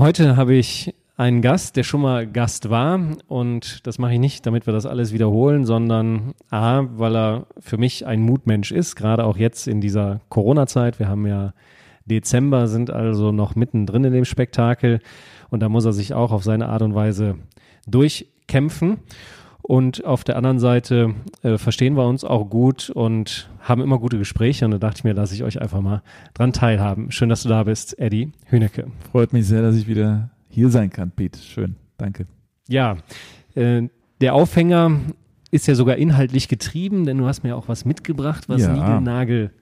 Heute habe ich einen Gast, der schon mal Gast war. Und das mache ich nicht, damit wir das alles wiederholen, sondern A, weil er für mich ein Mutmensch ist, gerade auch jetzt in dieser Corona-Zeit. Wir haben ja Dezember, sind also noch mittendrin in dem Spektakel. Und da muss er sich auch auf seine Art und Weise durchkämpfen. Und auf der anderen Seite äh, verstehen wir uns auch gut und haben immer gute Gespräche. Und da dachte ich mir, lasse ich euch einfach mal dran teilhaben. Schön, dass du da bist, Eddie Hünecke. Freut mich sehr, dass ich wieder hier sein kann, Pete. Schön, danke. Ja, äh, der Aufhänger ist ja sogar inhaltlich getrieben, denn du hast mir auch was mitgebracht, was ja. Nigelnagel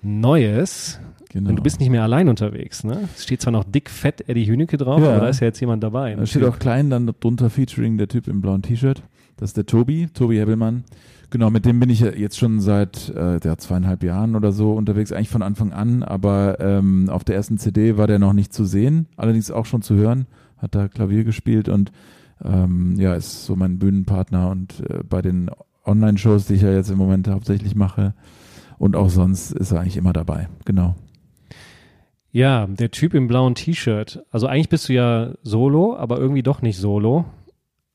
Neues. Genau. Und du bist nicht mehr allein unterwegs, ne? Es steht zwar noch dick fett Eddie Hünecke drauf, ja. aber da ist ja jetzt jemand dabei. Da steht auch klein dann drunter Featuring der Typ im blauen T-Shirt. Das ist der Tobi, Tobi Hebbelmann. Genau, mit dem bin ich jetzt schon seit äh, ja, zweieinhalb Jahren oder so unterwegs, eigentlich von Anfang an, aber ähm, auf der ersten CD war der noch nicht zu sehen, allerdings auch schon zu hören, hat da Klavier gespielt und ähm, ja, ist so mein Bühnenpartner und äh, bei den Online-Shows, die ich ja jetzt im Moment hauptsächlich mache und auch sonst ist er eigentlich immer dabei, genau. Ja, der Typ im blauen T-Shirt. Also eigentlich bist du ja solo, aber irgendwie doch nicht solo.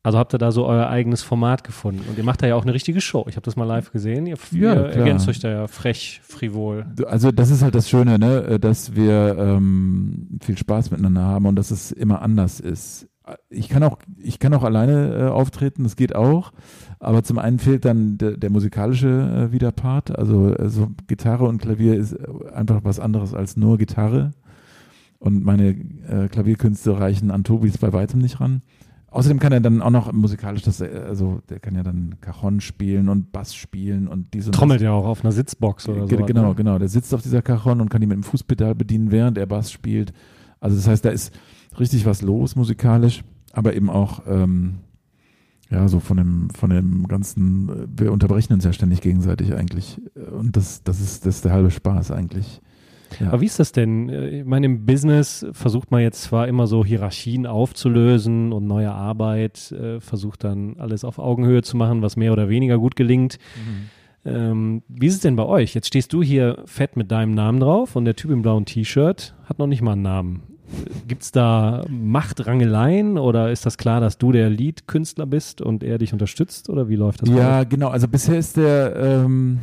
Also habt ihr da so euer eigenes Format gefunden und ihr macht da ja auch eine richtige Show. Ich habe das mal live gesehen. Ihr, ja, ihr ergänzt euch da ja frech, frivol. Also das ist halt das Schöne, ne, dass wir ähm, viel Spaß miteinander haben und dass es immer anders ist. Ich kann auch, ich kann auch alleine äh, auftreten, das geht auch. Aber zum einen fehlt dann der, der musikalische äh, Widerpart. Also, also Gitarre und Klavier ist einfach was anderes als nur Gitarre. Und meine äh, Klavierkünste reichen an Tobis bei weitem nicht ran. Außerdem kann er dann auch noch musikalisch, das, also der kann ja dann Cajon spielen und Bass spielen und diese. Trommelt ja auch auf einer Sitzbox oder so. Genau, ne? genau. Der sitzt auf dieser Cajon und kann die mit dem Fußpedal bedienen, während er Bass spielt. Also das heißt, da ist richtig was los musikalisch, aber eben auch ähm, ja so von dem von dem ganzen. Wir unterbrechen uns ja ständig gegenseitig eigentlich und das das ist das ist der halbe Spaß eigentlich. Ja. Aber wie ist das denn? Äh, ich meine, im Business versucht man jetzt zwar immer so Hierarchien aufzulösen und neue Arbeit äh, versucht dann alles auf Augenhöhe zu machen, was mehr oder weniger gut gelingt. Mhm. Ähm, wie ist es denn bei euch? Jetzt stehst du hier fett mit deinem Namen drauf und der Typ im blauen T-Shirt hat noch nicht mal einen Namen. Gibt es da Machtrangeleien oder ist das klar, dass du der Lead-Künstler bist und er dich unterstützt oder wie läuft das? Ja, genau. Also bisher ist der, ähm,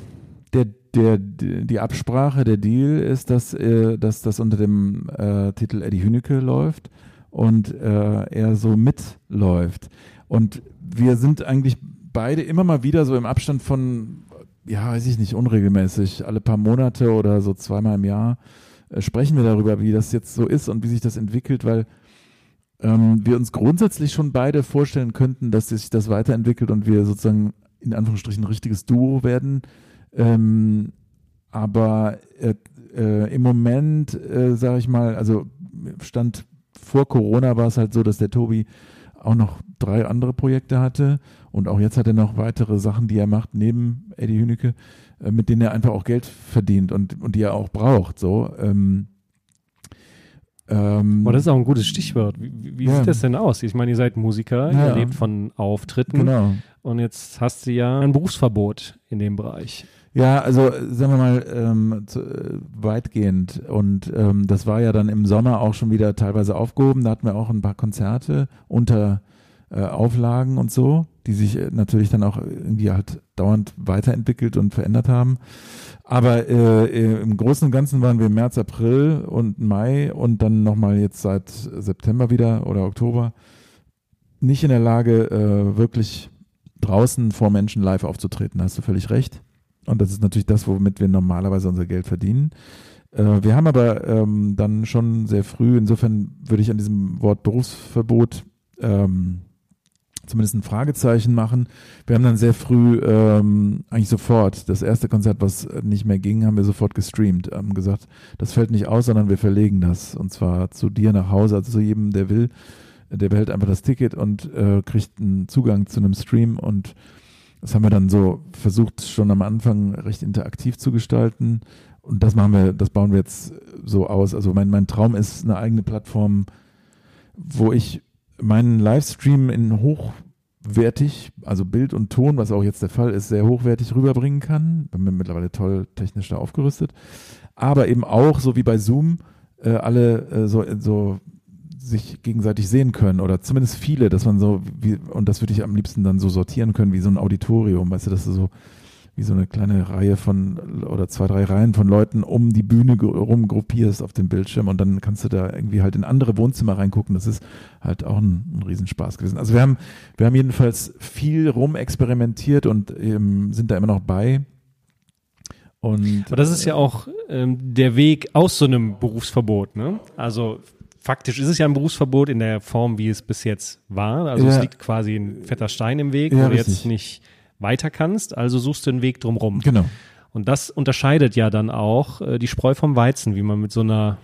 der der, die Absprache, der Deal ist, dass, äh, dass das unter dem äh, Titel Eddie Hünecke läuft und äh, er so mitläuft. Und wir sind eigentlich beide immer mal wieder so im Abstand von, ja, weiß ich nicht, unregelmäßig, alle paar Monate oder so zweimal im Jahr äh, sprechen wir darüber, wie das jetzt so ist und wie sich das entwickelt, weil ähm, wir uns grundsätzlich schon beide vorstellen könnten, dass sich das weiterentwickelt und wir sozusagen in Anführungsstrichen ein richtiges Duo werden ähm, aber äh, äh, im Moment, äh, sage ich mal, also stand vor Corona war es halt so, dass der Tobi auch noch drei andere Projekte hatte und auch jetzt hat er noch weitere Sachen, die er macht neben Eddie Hünecke, äh, mit denen er einfach auch Geld verdient und, und die er auch braucht. So. Ähm, ähm, oh, das ist auch ein gutes Stichwort. Wie, wie ja. sieht das denn aus? Ich meine, ihr seid Musiker, ja. ihr lebt von Auftritten. Genau. Und jetzt hast du ja ein Berufsverbot in dem Bereich. Ja, also sagen wir mal ähm, zu, äh, weitgehend. Und ähm, das war ja dann im Sommer auch schon wieder teilweise aufgehoben. Da hatten wir auch ein paar Konzerte unter äh, Auflagen und so, die sich äh, natürlich dann auch irgendwie halt dauernd weiterentwickelt und verändert haben. Aber äh, äh, im Großen und Ganzen waren wir im März, April und Mai und dann nochmal jetzt seit September wieder oder Oktober nicht in der Lage, äh, wirklich draußen vor Menschen live aufzutreten. Da hast du völlig recht. Und das ist natürlich das, womit wir normalerweise unser Geld verdienen. Äh, wir haben aber ähm, dann schon sehr früh, insofern würde ich an diesem Wort Berufsverbot ähm, zumindest ein Fragezeichen machen. Wir haben dann sehr früh, ähm, eigentlich sofort, das erste Konzert, was nicht mehr ging, haben wir sofort gestreamt, haben gesagt, das fällt nicht aus, sondern wir verlegen das und zwar zu dir nach Hause, also zu jedem, der will, der behält einfach das Ticket und äh, kriegt einen Zugang zu einem Stream und das haben wir dann so versucht, schon am Anfang recht interaktiv zu gestalten. Und das machen wir, das bauen wir jetzt so aus. Also mein, mein Traum ist eine eigene Plattform, wo ich meinen Livestream in hochwertig, also Bild und Ton, was auch jetzt der Fall ist, sehr hochwertig rüberbringen kann. Bin mir mittlerweile toll technisch da aufgerüstet. Aber eben auch, so wie bei Zoom, äh, alle äh, so, so sich gegenseitig sehen können oder zumindest viele, dass man so, wie, und das würde ich am liebsten dann so sortieren können wie so ein Auditorium, weißt du, dass du so wie so eine kleine Reihe von oder zwei, drei Reihen von Leuten um die Bühne rum gruppierst auf dem Bildschirm und dann kannst du da irgendwie halt in andere Wohnzimmer reingucken. Das ist halt auch ein, ein Riesenspaß gewesen. Also wir haben, wir haben jedenfalls viel rumexperimentiert und ähm, sind da immer noch bei. Und, Aber das ist ja auch ähm, der Weg aus so einem Berufsverbot, ne? Also faktisch ist es ja ein Berufsverbot in der Form, wie es bis jetzt war. Also ja. es liegt quasi ein fetter Stein im Weg, ja, wo du jetzt nicht weiter kannst, also suchst du einen Weg drumherum. Genau. Und das unterscheidet ja dann auch äh, die Spreu vom Weizen, wie man mit so einer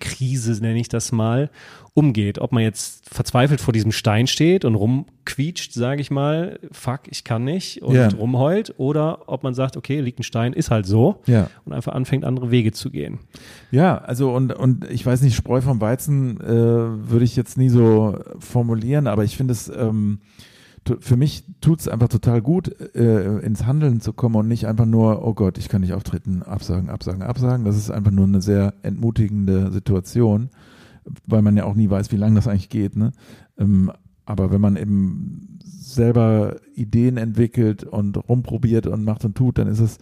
Krise, nenne ich das mal, umgeht. Ob man jetzt verzweifelt vor diesem Stein steht und rumquietscht, sage ich mal, fuck, ich kann nicht und ja. rumheult, oder ob man sagt, okay, liegt ein Stein, ist halt so ja. und einfach anfängt, andere Wege zu gehen. Ja, also und, und ich weiß nicht, Spreu vom Weizen äh, würde ich jetzt nie so formulieren, aber ich finde es ähm, für mich tut es einfach total gut, äh, ins Handeln zu kommen und nicht einfach nur, oh Gott, ich kann nicht auftreten, absagen, absagen, absagen. Das ist einfach nur eine sehr entmutigende Situation, weil man ja auch nie weiß, wie lange das eigentlich geht. Ne? Ähm, aber wenn man eben selber Ideen entwickelt und rumprobiert und macht und tut, dann ist es,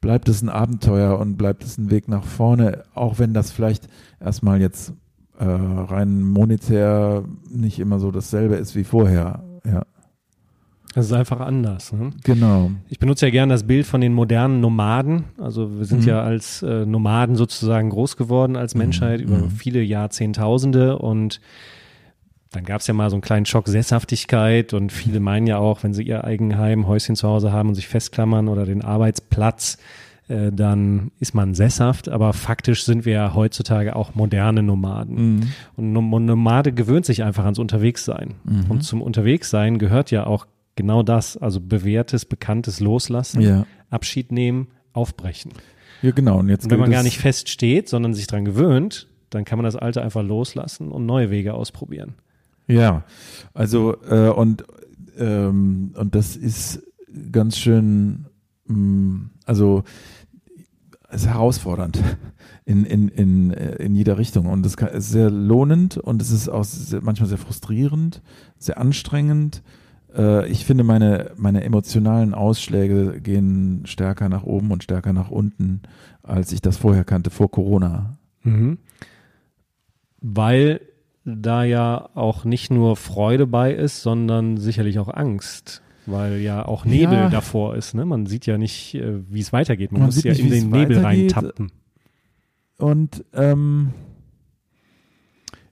bleibt es ein Abenteuer und bleibt es ein Weg nach vorne, auch wenn das vielleicht erstmal jetzt äh, rein monetär nicht immer so dasselbe ist wie vorher. Ja. Das ist einfach anders. Ne? Genau. Ich benutze ja gerne das Bild von den modernen Nomaden. Also wir sind mhm. ja als äh, Nomaden sozusagen groß geworden als Menschheit mhm. über mhm. viele Jahrzehntausende und dann gab es ja mal so einen kleinen Schock Sesshaftigkeit und viele meinen ja auch, wenn sie ihr Eigenheim, Häuschen zu Hause haben und sich festklammern oder den Arbeitsplatz, äh, dann ist man sesshaft, aber faktisch sind wir ja heutzutage auch moderne Nomaden. Mhm. Und Nomade gewöhnt sich einfach ans Unterwegssein. Mhm. Und zum Unterwegssein gehört ja auch genau das, also bewährtes, bekanntes Loslassen, ja. Abschied nehmen, aufbrechen. Ja, genau. Und, jetzt und wenn man gar nicht feststeht, sondern sich dran gewöhnt, dann kann man das Alte einfach loslassen und neue Wege ausprobieren. Ja, also äh, und ähm, und das ist ganz schön, mh, mm, also es ist herausfordernd in, in, in, äh, in jeder Richtung und es ist sehr lohnend und es ist auch sehr, manchmal sehr frustrierend, sehr anstrengend äh, ich finde, meine, meine emotionalen Ausschläge gehen stärker nach oben und stärker nach unten, als ich das vorher kannte, vor Corona. Mhm. Weil da ja auch nicht nur Freude bei ist, sondern sicherlich auch Angst weil ja auch Nebel ja. davor ist. Ne? Man sieht ja nicht, äh, wie es weitergeht. Man, Man muss ja nicht, in den Nebel reintappen. Und ähm,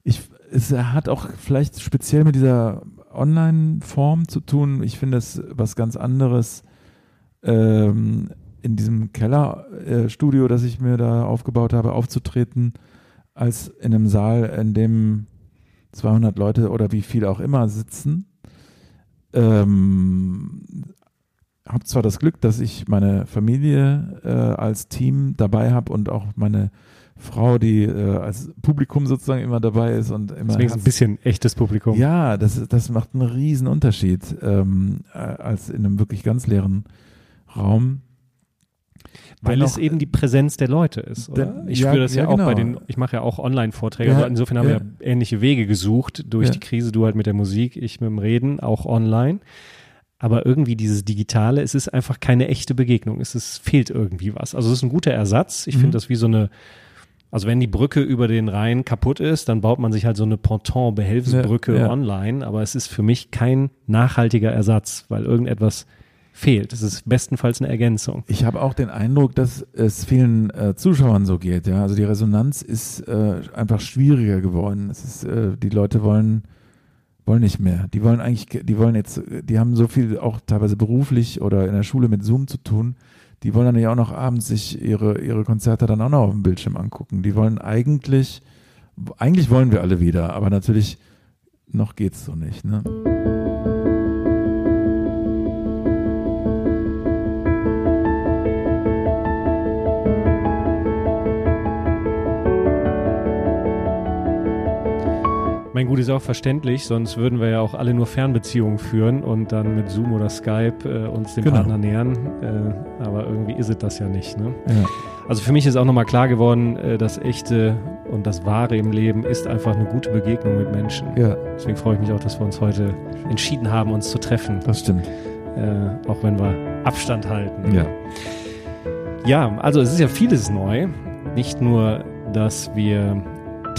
ich, es hat auch vielleicht speziell mit dieser Online-Form zu tun. Ich finde es was ganz anderes ähm, in diesem Kellerstudio, äh, das ich mir da aufgebaut habe, aufzutreten, als in einem Saal, in dem 200 Leute oder wie viele auch immer sitzen. Ähm, habe zwar das Glück, dass ich meine Familie äh, als Team dabei habe und auch meine Frau, die äh, als Publikum sozusagen immer dabei ist und immer. Deswegen ein bisschen echtes Publikum. Ja, das, das macht einen riesen Unterschied ähm, äh, als in einem wirklich ganz leeren Raum. Weil es eben die Präsenz der Leute ist, oder? Ich spüre das ja, ja auch genau. bei den, ich mache ja auch Online-Vorträge, ja, insofern haben ja. wir ähnliche Wege gesucht durch die Krise, du halt mit der Musik, ich mit dem Reden, auch online. Aber irgendwie dieses Digitale, es ist einfach keine echte Begegnung. Es ist, fehlt irgendwie was. Also es ist ein guter Ersatz. Ich mhm. finde das wie so eine, also wenn die Brücke über den Rhein kaputt ist, dann baut man sich halt so eine Ponton-Behelfsbrücke ja, ja. online, aber es ist für mich kein nachhaltiger Ersatz, weil irgendetwas fehlt. Es ist bestenfalls eine Ergänzung. Ich habe auch den Eindruck, dass es vielen äh, Zuschauern so geht. Ja, also die Resonanz ist äh, einfach schwieriger geworden. Es ist, äh, die Leute wollen wollen nicht mehr. Die wollen eigentlich, die wollen jetzt, die haben so viel auch teilweise beruflich oder in der Schule mit Zoom zu tun. Die wollen dann ja auch noch abends sich ihre, ihre Konzerte dann auch noch auf dem Bildschirm angucken. Die wollen eigentlich, eigentlich wollen wir alle wieder, aber natürlich noch geht's so nicht, ne? Mein Gut ist auch verständlich, sonst würden wir ja auch alle nur Fernbeziehungen führen und dann mit Zoom oder Skype äh, uns dem Genau. Partner nähern. Äh, aber irgendwie ist es das ja nicht. Ne? Ja. Also für mich ist auch nochmal klar geworden, äh, das Echte und das Wahre im Leben ist einfach eine gute Begegnung mit Menschen. ja, Deswegen freue ich mich auch, dass wir uns heute entschieden haben, uns zu treffen, das stimmt. äh, auch wenn wir Abstand halten. Ja. Ja, also es ist ja vieles neu. Nicht nur, dass wir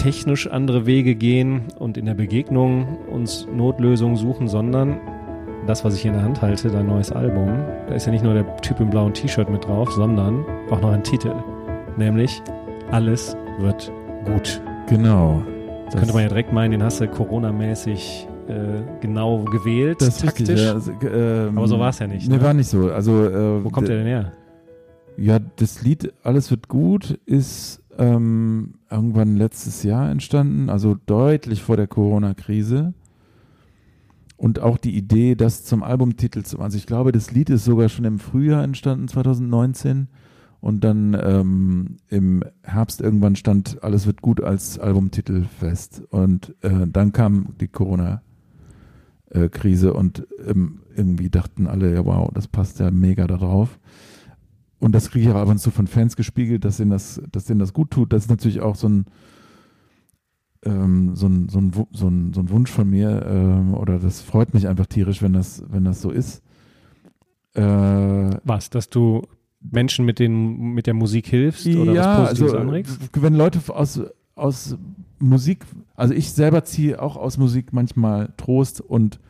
technisch andere Wege gehen und in der Begegnung uns Notlösungen suchen, sondern das, was ich hier in der Hand halte, dein neues Album, da ist ja nicht nur der Typ im blauen T-Shirt mit drauf, sondern auch noch ein Titel, nämlich Alles wird gut. Genau. Das könnte man ja direkt meinen, den hast du Corona-mäßig äh, genau gewählt, das taktisch. richtig, ja, also, ähm, Aber so war es ja nicht. Nee, Ne? war nicht so. Also, äh, Wo kommt der denn her? Ja, das Lied Alles wird gut ist ähm, irgendwann letztes Jahr entstanden, also deutlich vor der Corona-Krise. Und auch die Idee, das zum Albumtitel zu Also ich glaube, das Lied ist sogar schon im Frühjahr entstanden, 2019. Und dann ähm, im Herbst irgendwann stand Alles wird gut als Albumtitel fest. Und äh, dann kam die Corona-Krise und ähm, irgendwie dachten alle, ja wow, das passt ja mega da drauf. Und das kriege ich auch ab und zu von Fans gespiegelt, dass denen das, dass denen das gut tut. Das ist natürlich auch so ein, ähm, so ein, so ein, so ein, so ein Wunsch von mir, ähm, oder das freut mich einfach tierisch, wenn das, wenn das so ist. Äh, Was, dass du Menschen mit, den, mit der Musik hilfst oder ja, was Positives also anregst? w- wenn Leute aus, aus Musik, also ich selber ziehe auch aus Musik manchmal Trost und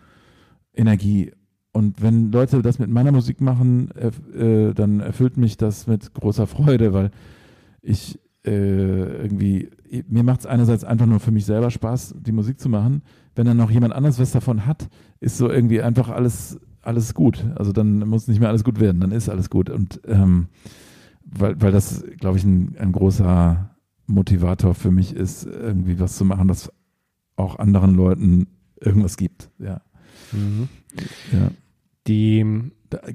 Energie. Und wenn Leute das mit meiner Musik machen, äh, dann erfüllt mich das mit großer Freude, weil ich äh, irgendwie, mir macht es einerseits einfach nur für mich selber Spaß, die Musik zu machen. Wenn dann noch jemand anderes was davon hat, ist so irgendwie einfach alles, alles gut. Also dann muss nicht mehr alles gut werden, dann ist alles gut. Und ähm, weil, weil das, glaube ich, ein, ein großer Motivator für mich ist, irgendwie was zu machen, das auch anderen Leuten irgendwas gibt. Ja. Mhm. ja. Die,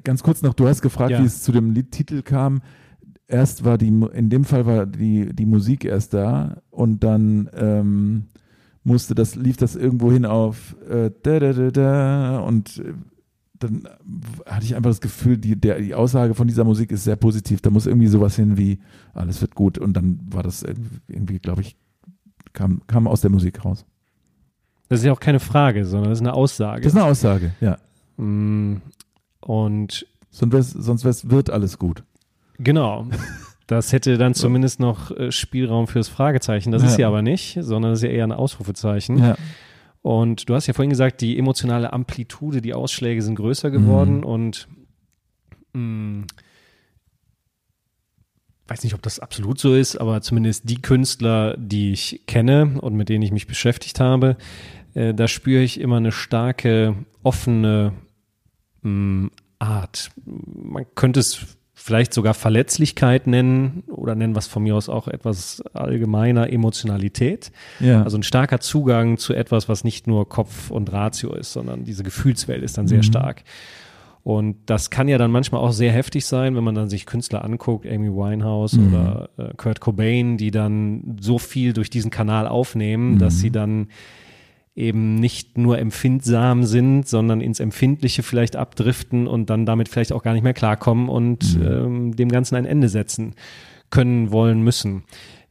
ganz kurz noch, du hast gefragt, Ja. wie es zu dem Liedtitel kam. Erst war die, in dem Fall war die, die Musik erst da und dann ähm, musste das, lief das irgendwo hin auf äh, da, da, da, da und äh, dann hatte ich einfach das Gefühl, die, der, die Aussage von dieser Musik ist sehr positiv. Da muss irgendwie sowas hin wie, alles wird gut. Und dann war das irgendwie, irgendwie glaube ich, kam, kam aus der Musik raus. Das ist ja auch keine Frage, sondern das ist eine Aussage. Das ist eine Aussage, ja. Mm, Und Sonst, sonst wird alles gut. genau, das hätte dann zumindest noch äh, Spielraum fürs Fragezeichen. Das ist Ja. ja aber nicht, sondern das ist ja eher ein Ausrufezeichen. Ja. Und du hast ja vorhin gesagt, die emotionale Amplitude, die Ausschläge sind größer geworden Mhm. und mh, weiß nicht, ob das absolut so ist, aber zumindest die Künstler, die ich kenne und mit denen ich mich beschäftigt habe, äh, da spüre ich immer eine starke, offene mh, Art. Man könnte es vielleicht sogar Verletzlichkeit nennen oder nennen was von mir aus auch etwas allgemeiner Emotionalität. Ja. Also ein starker Zugang zu etwas, was nicht nur Kopf und Ratio ist, sondern diese Gefühlswelt ist dann sehr Mhm. stark. Und das kann ja dann manchmal auch sehr heftig sein, wenn man dann sich Künstler anguckt, Amy Winehouse Mhm. oder äh, Kurt Cobain, die dann so viel durch diesen Kanal aufnehmen, Mhm. dass sie dann eben nicht nur empfindsam sind, sondern ins Empfindliche vielleicht abdriften und dann damit vielleicht auch gar nicht mehr klarkommen und Mhm. ähm, dem Ganzen ein Ende setzen können, wollen, müssen.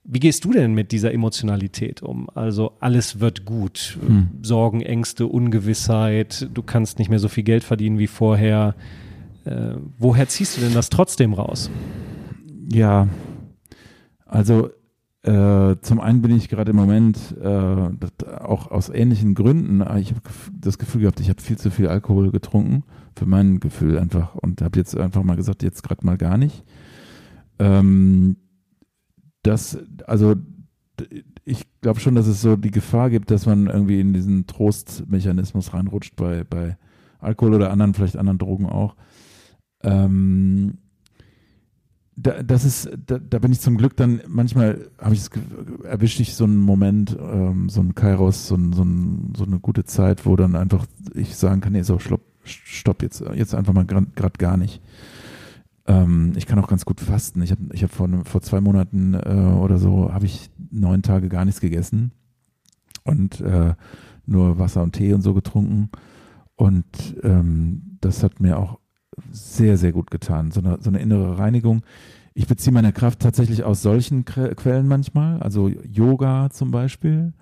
Wie gehst du denn mit dieser Emotionalität um? Also alles wird gut. Hm. Sorgen, Ängste, Ungewissheit, du kannst nicht mehr so viel Geld verdienen wie vorher. Äh, woher ziehst du denn das trotzdem raus? Ja, also äh, zum einen bin ich gerade im Moment äh, auch aus ähnlichen Gründen, äh, ich habe das Gefühl gehabt, ich habe viel zu viel Alkohol getrunken, für mein Gefühl einfach und habe jetzt einfach mal gesagt, jetzt gerade mal gar nicht. Ähm, das, also ich glaube schon, dass es so die Gefahr gibt, dass man irgendwie in diesen Trostmechanismus reinrutscht bei, bei Alkohol oder anderen, vielleicht anderen Drogen auch. Ähm, da, das ist, da, da, bin ich zum Glück dann, manchmal habe ich erwische ich so einen Moment, ähm, so einen Kairos, so, ein, so, ein, so, eine gute Zeit, wo dann einfach ich sagen kann, nee, so, stopp, stopp jetzt, jetzt einfach mal gerade gar nicht. Ähm, ich kann auch ganz gut fasten. Ich habe ich hab vor, vor zwei Monaten äh, oder so, habe ich neun Tage gar nichts gegessen und äh, nur Wasser und Tee und so getrunken. Und ähm, das hat mir auch sehr, sehr gut getan. So eine, so eine innere Reinigung. Ich beziehe meine Kraft tatsächlich aus solchen Quellen manchmal, also Yoga zum Beispiel.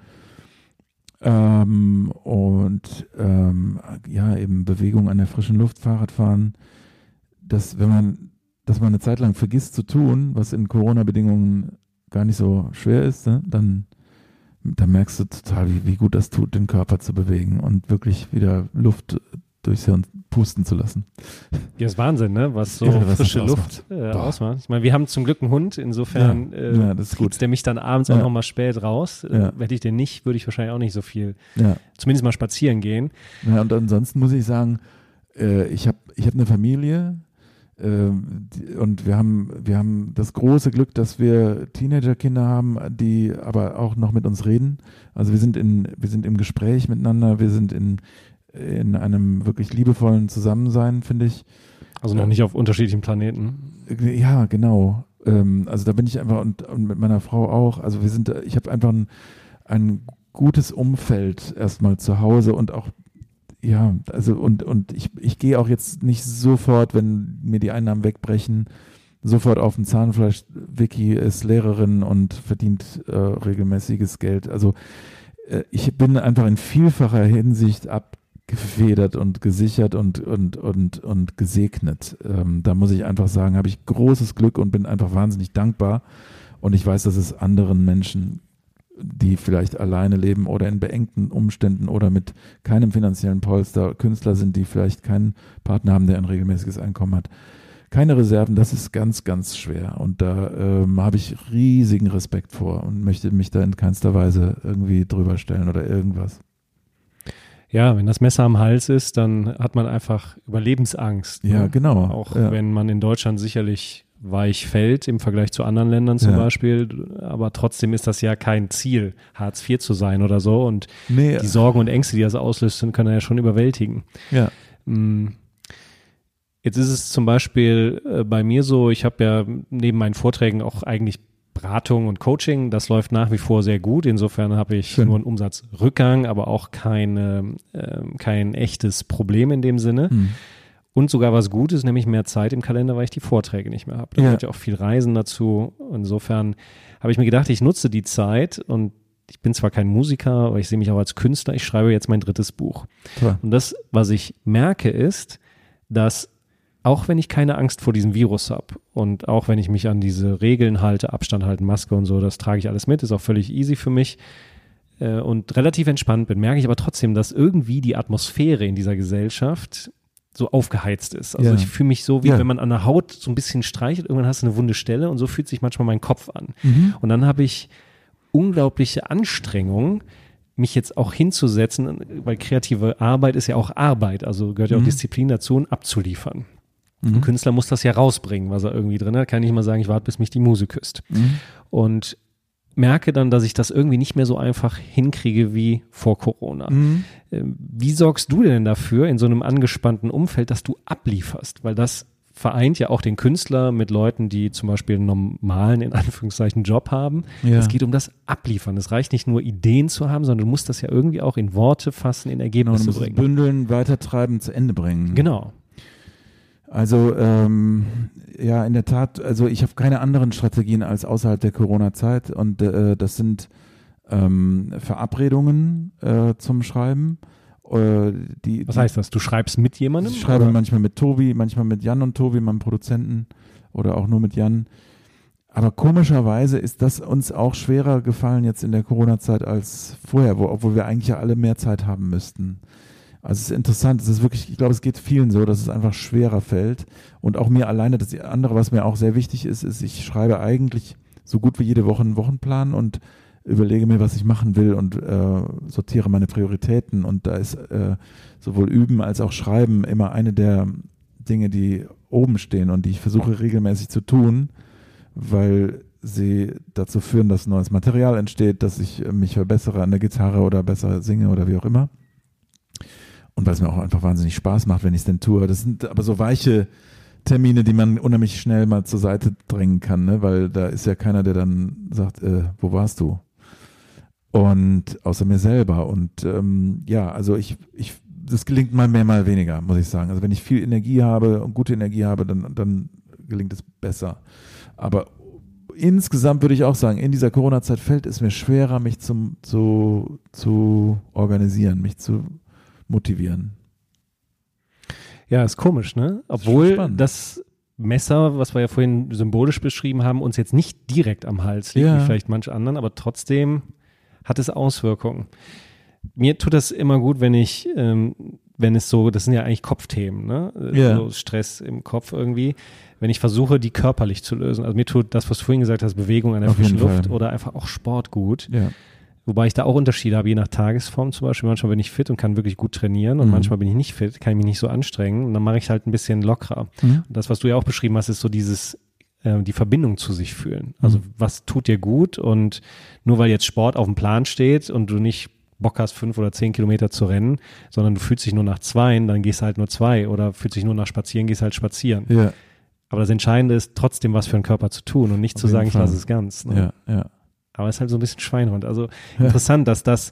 Ähm, und ähm, ja, eben Bewegung an der frischen Luft, Fahrradfahren. Das, wenn man, dass man eine Zeit lang vergisst zu tun, was in Corona-Bedingungen gar nicht so schwer ist, ne? dann, dann merkst du total, wie, wie gut das tut, den Körper zu bewegen und wirklich wieder Luft durchs Hirn pusten zu lassen. Ja, ist Wahnsinn, ne? was so ja, was frische Luft äh, ausmacht. Ich meine, wir haben zum Glück einen Hund, insofern ja, äh, ja, der mich dann abends auch nochmal spät raus. Äh, hätte ich den nicht, würde ich wahrscheinlich auch nicht so viel, zumindest mal spazieren gehen. Ja, und ansonsten muss ich sagen, äh, ich habe ich hab eine Familie, und wir haben, wir haben das große Glück, dass wir Teenagerkinder haben, die aber auch noch mit uns reden. Also wir sind in, wir sind im Gespräch miteinander, wir sind in, in einem wirklich liebevollen Zusammensein, finde ich. Also noch nicht auf unterschiedlichen Planeten. Ja, genau. Ähm, also da bin ich einfach und, und mit meiner Frau auch. Also wir sind, ich habe einfach ein, ein gutes Umfeld erstmal zu Hause und auch ja, also und, und ich, ich gehe auch jetzt nicht sofort, wenn mir die Einnahmen wegbrechen, sofort auf den Zahnfleisch. Vicky ist Lehrerin und verdient äh, regelmäßiges Geld. Also äh, ich bin einfach in vielfacher Hinsicht abgefedert und gesichert und, und, und, und gesegnet. Ähm, da muss ich einfach sagen, habe ich großes Glück und bin einfach wahnsinnig dankbar. Und ich weiß, dass es anderen Menschen die vielleicht alleine leben oder in beengten Umständen oder mit keinem finanziellen Polster, Künstler sind, die vielleicht keinen Partner haben, der ein regelmäßiges Einkommen hat. Keine Reserven, das ist ganz, ganz schwer. Und da ähm, habe ich riesigen Respekt vor und möchte mich da in keinster Weise irgendwie drüber stellen oder irgendwas. Ja, wenn das Messer am Hals ist, dann hat man einfach Überlebensangst. Ja, ne? genau. Auch ja. wenn man in Deutschland sicherlich weich fällt im Vergleich zu anderen Ländern zum ja. Beispiel. Aber trotzdem ist das ja kein Ziel, Hartz IV zu sein oder so. Und nee. die Sorgen und Ängste, die das auslöst, können ja schon überwältigen. Ja. Mm. Jetzt ist es zum Beispiel äh, bei mir so, ich habe ja neben meinen Vorträgen auch eigentlich Beratung und Coaching, das läuft nach wie vor sehr gut. Insofern habe ich Schön. nur einen Umsatzrückgang, aber auch keine, äh, kein echtes Problem in dem Sinne. Hm. Und sogar was Gutes, nämlich mehr Zeit im Kalender, weil ich die Vorträge nicht mehr habe. Da ja. gehört ja auch viel Reisen dazu. Insofern habe ich mir gedacht, ich nutze die Zeit und ich bin zwar kein Musiker, aber ich sehe mich auch als Künstler. Ich schreibe jetzt mein drittes Buch. Toll. Und das, was ich merke, ist, dass auch wenn ich keine Angst vor diesem Virus habe und auch wenn ich mich an diese Regeln halte, Abstand halten, Maske und so, das trage ich alles mit, ist auch völlig easy für mich äh, und relativ entspannt bin, merke ich aber trotzdem, dass irgendwie die Atmosphäre in dieser Gesellschaft so aufgeheizt ist. Also ja. ich fühle mich so, wie ja. wenn man an der Haut so ein bisschen streichelt, irgendwann hast du eine wunde Stelle und so fühlt sich manchmal mein Kopf an. Mhm. Und dann habe ich unglaubliche Anstrengung, mich jetzt auch hinzusetzen, weil kreative Arbeit ist ja auch Arbeit, also gehört ja auch mhm. Disziplin dazu und abzuliefern. Mhm. Ein Künstler muss das ja rausbringen, was er irgendwie drin hat. Kann ich mal sagen, ich warte, bis mich die Muse küsst. Mhm. Und merke dann, dass ich das irgendwie nicht mehr so einfach hinkriege wie vor Corona. Mhm. Ähm, wie sorgst du denn dafür in so einem angespannten Umfeld, dass du ablieferst? Weil das vereint ja auch den Künstler mit Leuten, die zum Beispiel einen normalen, in Anführungszeichen, Job haben. Ja. Es geht um das Abliefern. Es reicht nicht nur Ideen zu haben, sondern du musst das ja irgendwie auch in Worte fassen, in Ergebnisse genau, du musst bringen. Bündeln, weitertreiben, zu Ende bringen. Genau. Also ähm, ja, in der Tat, also ich habe keine anderen Strategien als außerhalb der Corona-Zeit und äh, das sind ähm, Verabredungen äh, zum Schreiben. Äh, die, Was heißt das? Du schreibst mit jemandem? Ich schreibe oder? manchmal mit Tobi, manchmal mit Jan und Tobi, meinem Produzenten oder auch nur mit Jan. Aber komischerweise ist das uns auch schwerer gefallen jetzt in der Corona-Zeit als vorher, wo, obwohl wir eigentlich ja alle mehr Zeit haben müssten. Also es ist interessant, es ist wirklich, ich glaube, es geht vielen so, dass es einfach schwerer fällt. Und auch mir alleine, das andere, was mir auch sehr wichtig ist, ist, ich schreibe eigentlich so gut wie jede Woche einen Wochenplan und überlege mir, was ich machen will und äh, sortiere meine Prioritäten. Und da ist äh, sowohl Üben als auch Schreiben immer eine der Dinge, die oben stehen und die ich versuche regelmäßig zu tun, weil sie dazu führen, dass neues Material entsteht, dass ich mich verbessere an der Gitarre oder besser singe oder wie auch immer. Und weil es mir auch einfach wahnsinnig Spaß macht, wenn ich es denn tue. Das sind aber so weiche Termine, die man unheimlich schnell mal zur Seite drängen kann, ne? weil da ist ja keiner, der dann sagt, äh, wo warst du? Und außer mir selber. Und ähm, ja, also ich, ich, das gelingt mal mehr, mal weniger, muss ich sagen. Also wenn ich viel Energie habe und gute Energie habe, dann, dann gelingt es besser. Aber insgesamt würde ich auch sagen, in dieser Corona-Zeit fällt es mir schwerer, mich zum, zu, zu organisieren, mich zu motivieren. Ja, ist komisch, ne? Obwohl das, das Messer, was wir ja vorhin symbolisch beschrieben haben, uns jetzt nicht direkt am Hals liegt, ja. wie vielleicht manche anderen, aber trotzdem hat es Auswirkungen. Mir tut das immer gut, wenn ich, ähm, wenn es so, das sind ja eigentlich Kopfthemen, ne? Ja. So Stress im Kopf irgendwie. Wenn ich versuche, die körperlich zu lösen. Also mir tut das, was du vorhin gesagt hast, Bewegung an der Auf frischen Luft oder einfach auch Sport gut. Ja. Wobei ich da auch Unterschiede habe, je nach Tagesform zum Beispiel. Manchmal bin ich fit und kann wirklich gut trainieren und Mhm. manchmal bin ich nicht fit, kann ich mich nicht so anstrengen und dann mache ich halt ein bisschen lockerer. Mhm. Und das, was du ja auch beschrieben hast, ist so dieses, äh, die Verbindung zu sich fühlen. Also Mhm. was tut dir gut und nur weil jetzt Sport auf dem Plan steht und du nicht Bock hast, fünf oder zehn Kilometer zu rennen, sondern du fühlst dich nur nach zwei, dann gehst du halt nur zwei oder fühlst dich nur nach spazieren, gehst halt spazieren. Ja, Aber das Entscheidende ist trotzdem was für den Körper zu tun und nicht Auf zu sagen, ich Fall. lasse es ganz. Ne? ja, ja. Aber es ist halt so ein bisschen Schweinhund. Also interessant, dass das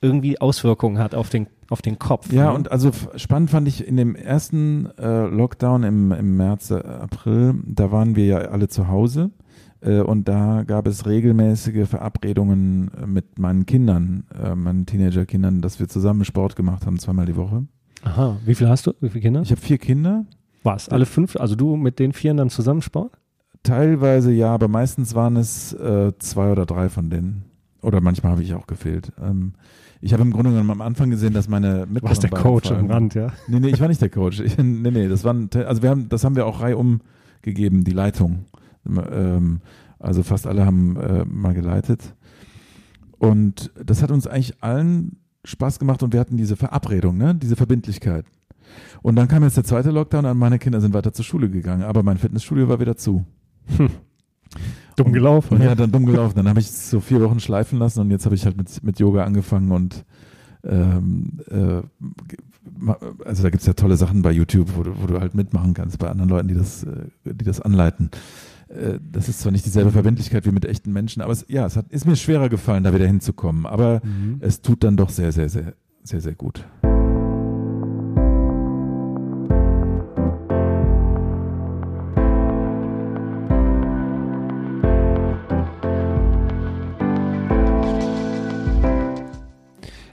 irgendwie Auswirkungen hat auf den, auf den Kopf. Ja, ne? und also spannend fand ich in dem ersten äh, Lockdown im, im März, äh, April, da waren wir ja alle zu Hause äh, und da gab es regelmäßige Verabredungen äh, mit meinen Kindern, äh, meinen Teenagerkindern, dass wir zusammen Sport gemacht haben, zweimal die Woche. Aha, wie viele hast du? Wie viele Kinder? Ich habe vier Kinder, Was? Alle fünf? Also du mit den vieren dann zusammen Sport? teilweise ja, aber meistens waren es äh, zwei oder drei von denen. Oder manchmal habe ich auch gefehlt. Ähm, ich habe im Grunde genommen am Anfang gesehen, dass meine Du warst der Coach am Rand, ja. Nee, nee, ich war nicht der Coach. Ich, nee, nee, das waren, also wir haben, das haben wir auch reihum gegeben, die Leitung. Ähm, also fast alle haben äh, mal geleitet. Und das hat uns eigentlich allen Spaß gemacht und wir hatten diese Verabredung, ne, diese Verbindlichkeit. Und dann kam jetzt der zweite Lockdown und meine Kinder sind weiter zur Schule gegangen, aber mein Fitnessstudio war wieder zu. Dumm gelaufen. Ja, dann dumm gelaufen. Dann habe ich es so vier Wochen schleifen lassen und jetzt habe ich halt mit, mit Yoga angefangen und ähm, äh, also da gibt es ja tolle Sachen bei YouTube, wo du, wo du halt mitmachen kannst bei anderen Leuten, die das, äh, die das anleiten. Äh, Das ist zwar nicht dieselbe Verbindlichkeit wie mit echten Menschen, aber es, ja, es hat, ist mir schwerer gefallen, da wieder hinzukommen. Aber Mhm. es tut dann doch sehr, sehr, sehr, sehr, sehr gut.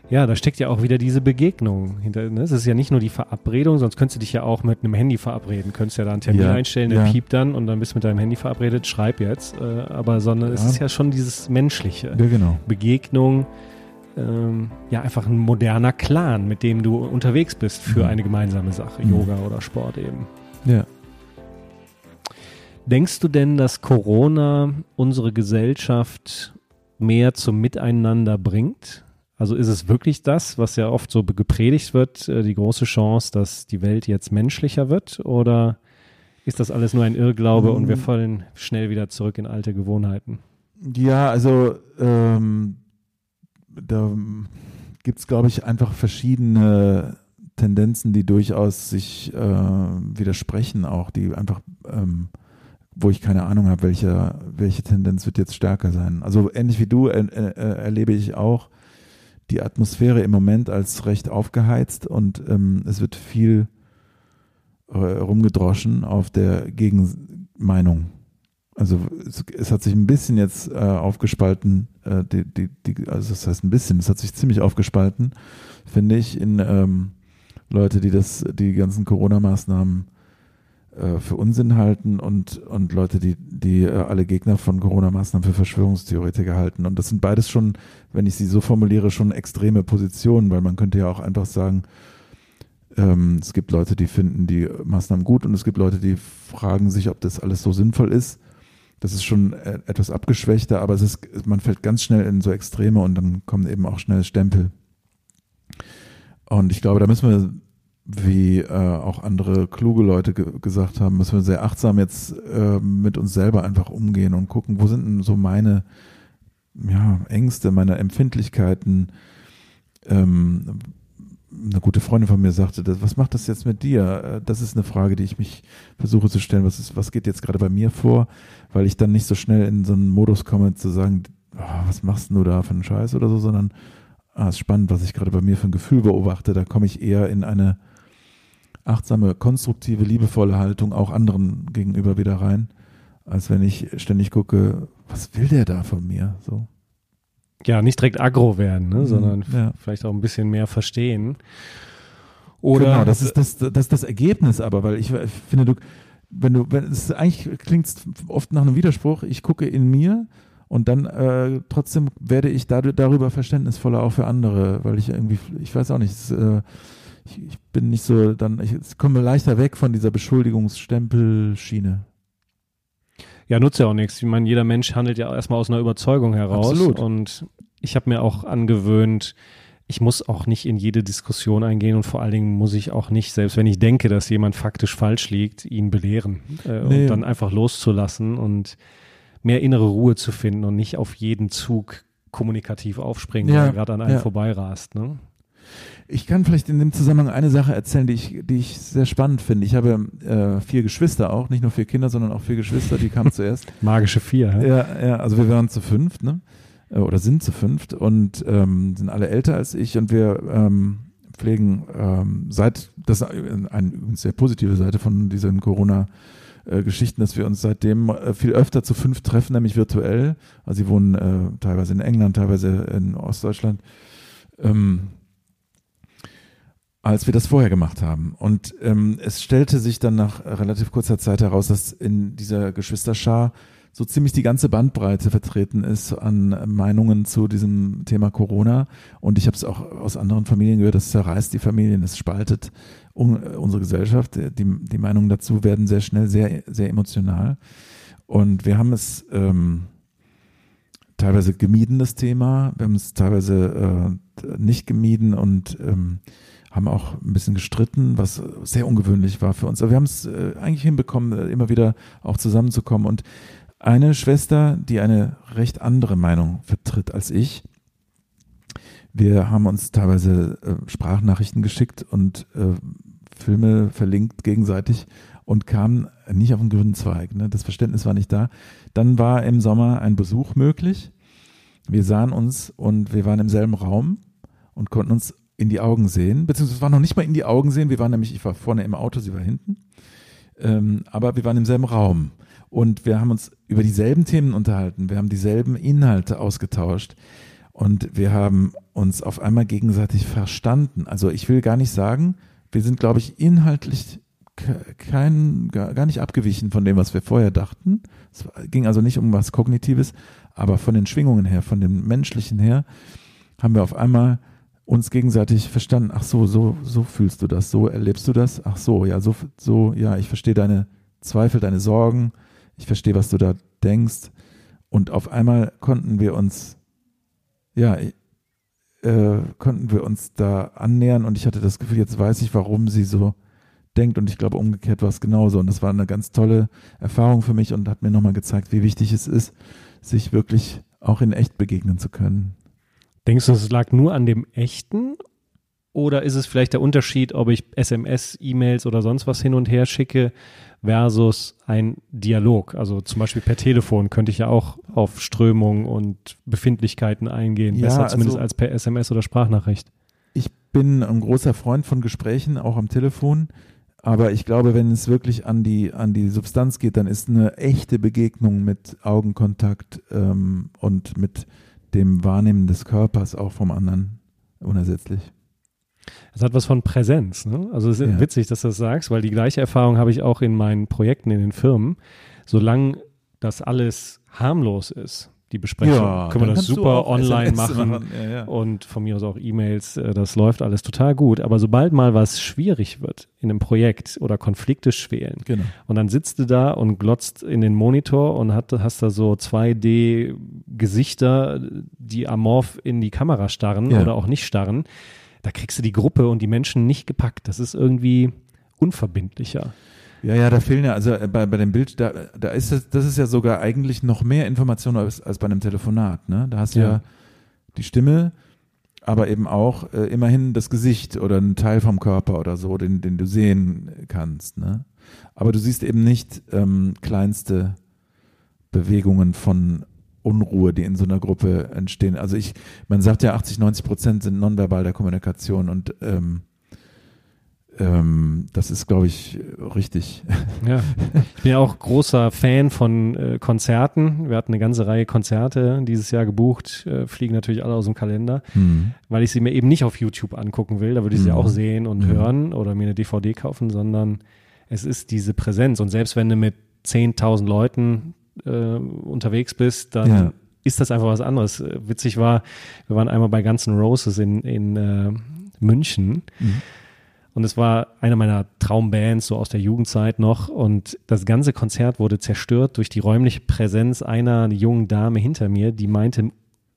Ja, da steckt ja auch wieder diese Begegnung hinter. Ne? Es ist ja nicht nur die Verabredung, sonst könntest du dich ja auch mit einem Handy verabreden. Könntest ja da einen Termin Ja, einstellen, der ja. piept dann und dann bist du mit deinem Handy verabredet, schreib jetzt. Äh, aber sondern es Ja. ist ja schon dieses Menschliche. Ja, genau. Begegnung, ähm, ja, einfach ein moderner Clan, mit dem du unterwegs bist für Mhm. eine gemeinsame Sache, Mhm. Yoga oder Sport eben. Ja. Denkst du denn, dass Corona unsere Gesellschaft mehr zum Miteinander bringt? Also ist es wirklich das, was ja oft so gepredigt wird, äh, die große Chance, dass die Welt jetzt menschlicher wird? Oder ist das alles nur ein Irrglaube und wir Mm. fallen schnell wieder zurück in alte Gewohnheiten? Ja, also ähm, da gibt es, glaube ich, einfach verschiedene Tendenzen, die durchaus sich äh, widersprechen, auch die einfach, ähm, wo ich keine Ahnung habe, welche, welche Tendenz wird jetzt stärker sein. Also ähnlich wie du äh, äh, erlebe ich auch die Atmosphäre im Moment als recht aufgeheizt und ähm, es wird viel äh, rumgedroschen auf der Gegenmeinung. Also es, es hat sich ein bisschen jetzt äh, aufgespalten, äh, die, die, die, also das heißt ein bisschen, es hat sich ziemlich aufgespalten, finde ich, in ähm, Leute, die das, die ganzen Corona-Maßnahmen äh, für Unsinn halten und, und Leute, die, die äh, alle Gegner von Corona-Maßnahmen für Verschwörungstheoretiker halten. Und das sind beides schon, wenn ich sie so formuliere, schon extreme Positionen, weil man könnte ja auch einfach sagen, ähm, es gibt Leute, die finden die Maßnahmen gut und es gibt Leute, die fragen sich, ob das alles so sinnvoll ist. das ist schon äh, etwas abgeschwächter, aber es ist, man fällt ganz schnell in so Extreme und dann kommen eben auch schnell Stempel. Und ich glaube, da müssen wir, wie äh, auch andere kluge Leute ge gesagt haben, müssen wir sehr achtsam jetzt äh, mit uns selber einfach umgehen und gucken, wo sind denn so meine ja, Ängste, meine Empfindlichkeiten. Ähm, eine gute Freundin von mir sagte, das, was macht das jetzt mit dir? Äh, das ist eine Frage, die ich mich versuche zu stellen. Was, ist, was geht jetzt gerade bei mir vor? Weil ich dann nicht so schnell in so einen Modus komme, zu sagen, oh, was machst du da für einen Scheiß oder so, sondern ah, ist spannend, was ich gerade bei mir für ein Gefühl beobachte. Da komme ich eher in eine achtsame, konstruktive, liebevolle Haltung auch anderen gegenüber wieder rein, als wenn ich ständig gucke, was will der da von mir? So. Ja, nicht direkt aggro werden, ne, mhm, sondern ja. vielleicht auch ein bisschen mehr verstehen. Oder genau, das ist das, das ist das Ergebnis aber, weil ich, ich finde, du, wenn du, wenn es eigentlich klingt oft nach einem Widerspruch, ich gucke in mir und dann äh, trotzdem werde ich darüber verständnisvoller auch für andere, weil ich irgendwie, ich weiß auch nicht, es, äh, ich, ich, bin nicht so, dann, ich, ich komme leichter weg von dieser Beschuldigungsstempelschiene. Ja, nutzt ja auch nichts. Ich meine, jeder Mensch handelt ja erstmal aus einer Überzeugung heraus. Absolut. Und ich habe mir auch angewöhnt, ich muss auch nicht in jede Diskussion eingehen und vor allen Dingen muss ich auch nicht, selbst wenn ich denke, dass jemand faktisch falsch liegt, ihn belehren äh, nee. und dann einfach loszulassen und mehr innere Ruhe zu finden und nicht auf jeden Zug kommunikativ aufspringen, ja, der gerade an einem ja. vorbeirast. Ne? Ich kann vielleicht in dem Zusammenhang eine Sache erzählen, die ich, die ich sehr spannend finde. Ich habe äh, vier Geschwister auch, nicht nur vier Kinder, sondern auch vier Geschwister, die kamen zuerst. Magische vier, hä? Ja, ja, also wir waren zu fünft, ne? Äh, oder sind zu fünft und ähm, sind alle älter als ich und wir ähm, pflegen ähm, seit, das ist eine sehr positive Seite von diesen Corona- äh, Geschichten, dass wir uns seitdem äh, viel öfter zu fünf treffen, nämlich virtuell. Also sie wohnen äh, teilweise in England, teilweise in Ostdeutschland, ähm, als wir das vorher gemacht haben. Und ähm, es stellte sich dann nach relativ kurzer Zeit heraus, dass in dieser Geschwisterschar so ziemlich die ganze Bandbreite vertreten ist an Meinungen zu diesem Thema Corona. Und ich habe es auch aus anderen Familien gehört, das zerreißt die Familien, es spaltet unsere Gesellschaft. Die, die Meinungen dazu werden sehr schnell sehr, sehr emotional. Und wir haben es ähm, teilweise gemieden, das Thema. Wir haben es teilweise äh, nicht gemieden und ähm, haben auch ein bisschen gestritten, was sehr ungewöhnlich war für uns. Aber wir haben es äh, eigentlich hinbekommen, äh, immer wieder auch zusammenzukommen. Und eine Schwester, die eine recht andere Meinung vertritt als ich. Wir haben uns teilweise äh, Sprachnachrichten geschickt und Filme verlinkt gegenseitig und kamen nicht auf den grünen Zweig. Ne? Das Verständnis war nicht da. Dann war im Sommer ein Besuch möglich. Wir sahen uns und wir waren im selben Raum und konnten uns in die Augen sehen, beziehungsweise war noch nicht mal in die Augen sehen. Wir waren nämlich, ich war vorne im Auto, sie war hinten. Ähm, aber wir waren im selben Raum. Und wir haben uns über dieselben Themen unterhalten. Wir haben dieselben Inhalte ausgetauscht. Und wir haben uns auf einmal gegenseitig verstanden. Also ich will gar nicht sagen, wir sind, glaube ich, inhaltlich kein, gar nicht abgewichen von dem, was wir vorher dachten. Es ging also nicht um was Kognitives, aber von den Schwingungen her, von dem Menschlichen her, haben wir auf einmal uns gegenseitig verstanden. Ach so, so, so fühlst du das, so erlebst du das. Ach so, ja, so, so, ja, ich verstehe deine Zweifel, deine Sorgen, ich verstehe, was du da denkst. Und auf einmal konnten wir uns, ja, äh, konnten wir uns da annähern und ich hatte das Gefühl, jetzt weiß ich, warum sie so denkt und ich glaube, umgekehrt war es genauso. Und das war eine ganz tolle Erfahrung für mich und hat mir nochmal gezeigt, wie wichtig es ist, sich wirklich auch in echt begegnen zu können. Denkst du, es lag nur an dem Echten oder ist es vielleicht der Unterschied, ob ich SMS, E-Mails oder sonst was hin und her schicke versus ein Dialog? Also zum Beispiel per Telefon könnte ich ja auch auf Strömung und Befindlichkeiten eingehen, ja, besser zumindest also, als per SMS oder Sprachnachricht. Ich bin ein großer Freund von Gesprächen, auch am Telefon. Aber ich glaube, wenn es wirklich an die, an die Substanz geht, dann ist eine echte Begegnung mit Augenkontakt ähm, und mit dem Wahrnehmen des Körpers auch vom anderen unersetzlich. Es hat was von Präsenz. Ne? Also es ist ja. witzig, dass du das sagst, weil die gleiche Erfahrung habe ich auch in meinen Projekten in den Firmen. Solange das alles harmlos ist, die Besprechung. Ja, Können wir das super online machen. machen, ja, ja. Und von mir aus auch E-Mails. äh, Das läuft alles total gut. Aber sobald mal was schwierig wird in einem Projekt oder Konflikte schwelen, Genau. und dann sitzt du da und glotzt in den Monitor und hat, hast da so 2D-Gesichter, die amorph in die Kamera starren oder auch nicht starren. Da kriegst du die Gruppe und die Menschen nicht gepackt. Das ist irgendwie unverbindlicher. Ja, ja, da fehlen ja, also äh, bei, bei dem Bild, da, da ist das, das ist ja sogar eigentlich noch mehr Information als, als bei einem Telefonat, ne? Da hast du ja, Ja. die Stimme, aber eben auch äh, immerhin das Gesicht oder ein Teil vom Körper oder so, den, den du sehen kannst, ne? Aber du siehst eben nicht ähm, kleinste Bewegungen von Unruhe, die in so einer Gruppe entstehen. Also ich, man sagt ja 80, 90 Prozent sind nonverbal der Kommunikation und ähm, ähm, das ist, glaube ich, richtig. Ja, ich bin ja auch großer Fan von äh, Konzerten. Wir hatten eine ganze Reihe Konzerte dieses Jahr gebucht, äh, fliegen natürlich alle aus dem Kalender, Hm. weil ich sie mir eben nicht auf YouTube angucken will. Da würde ich sie Mhm. auch sehen und Mhm. hören oder mir eine DVD kaufen, sondern es ist diese Präsenz. Und selbst wenn du mit 10.000 Leuten äh, unterwegs bist, dann Ja. ist das einfach was anderes. Äh, Witzig war, wir waren einmal bei Guns N' Roses in, in äh, München. Mhm. Und es war eine meiner Traumbands, so aus der Jugendzeit noch. Und das ganze Konzert wurde zerstört durch die räumliche Präsenz einer jungen Dame hinter mir, die meinte,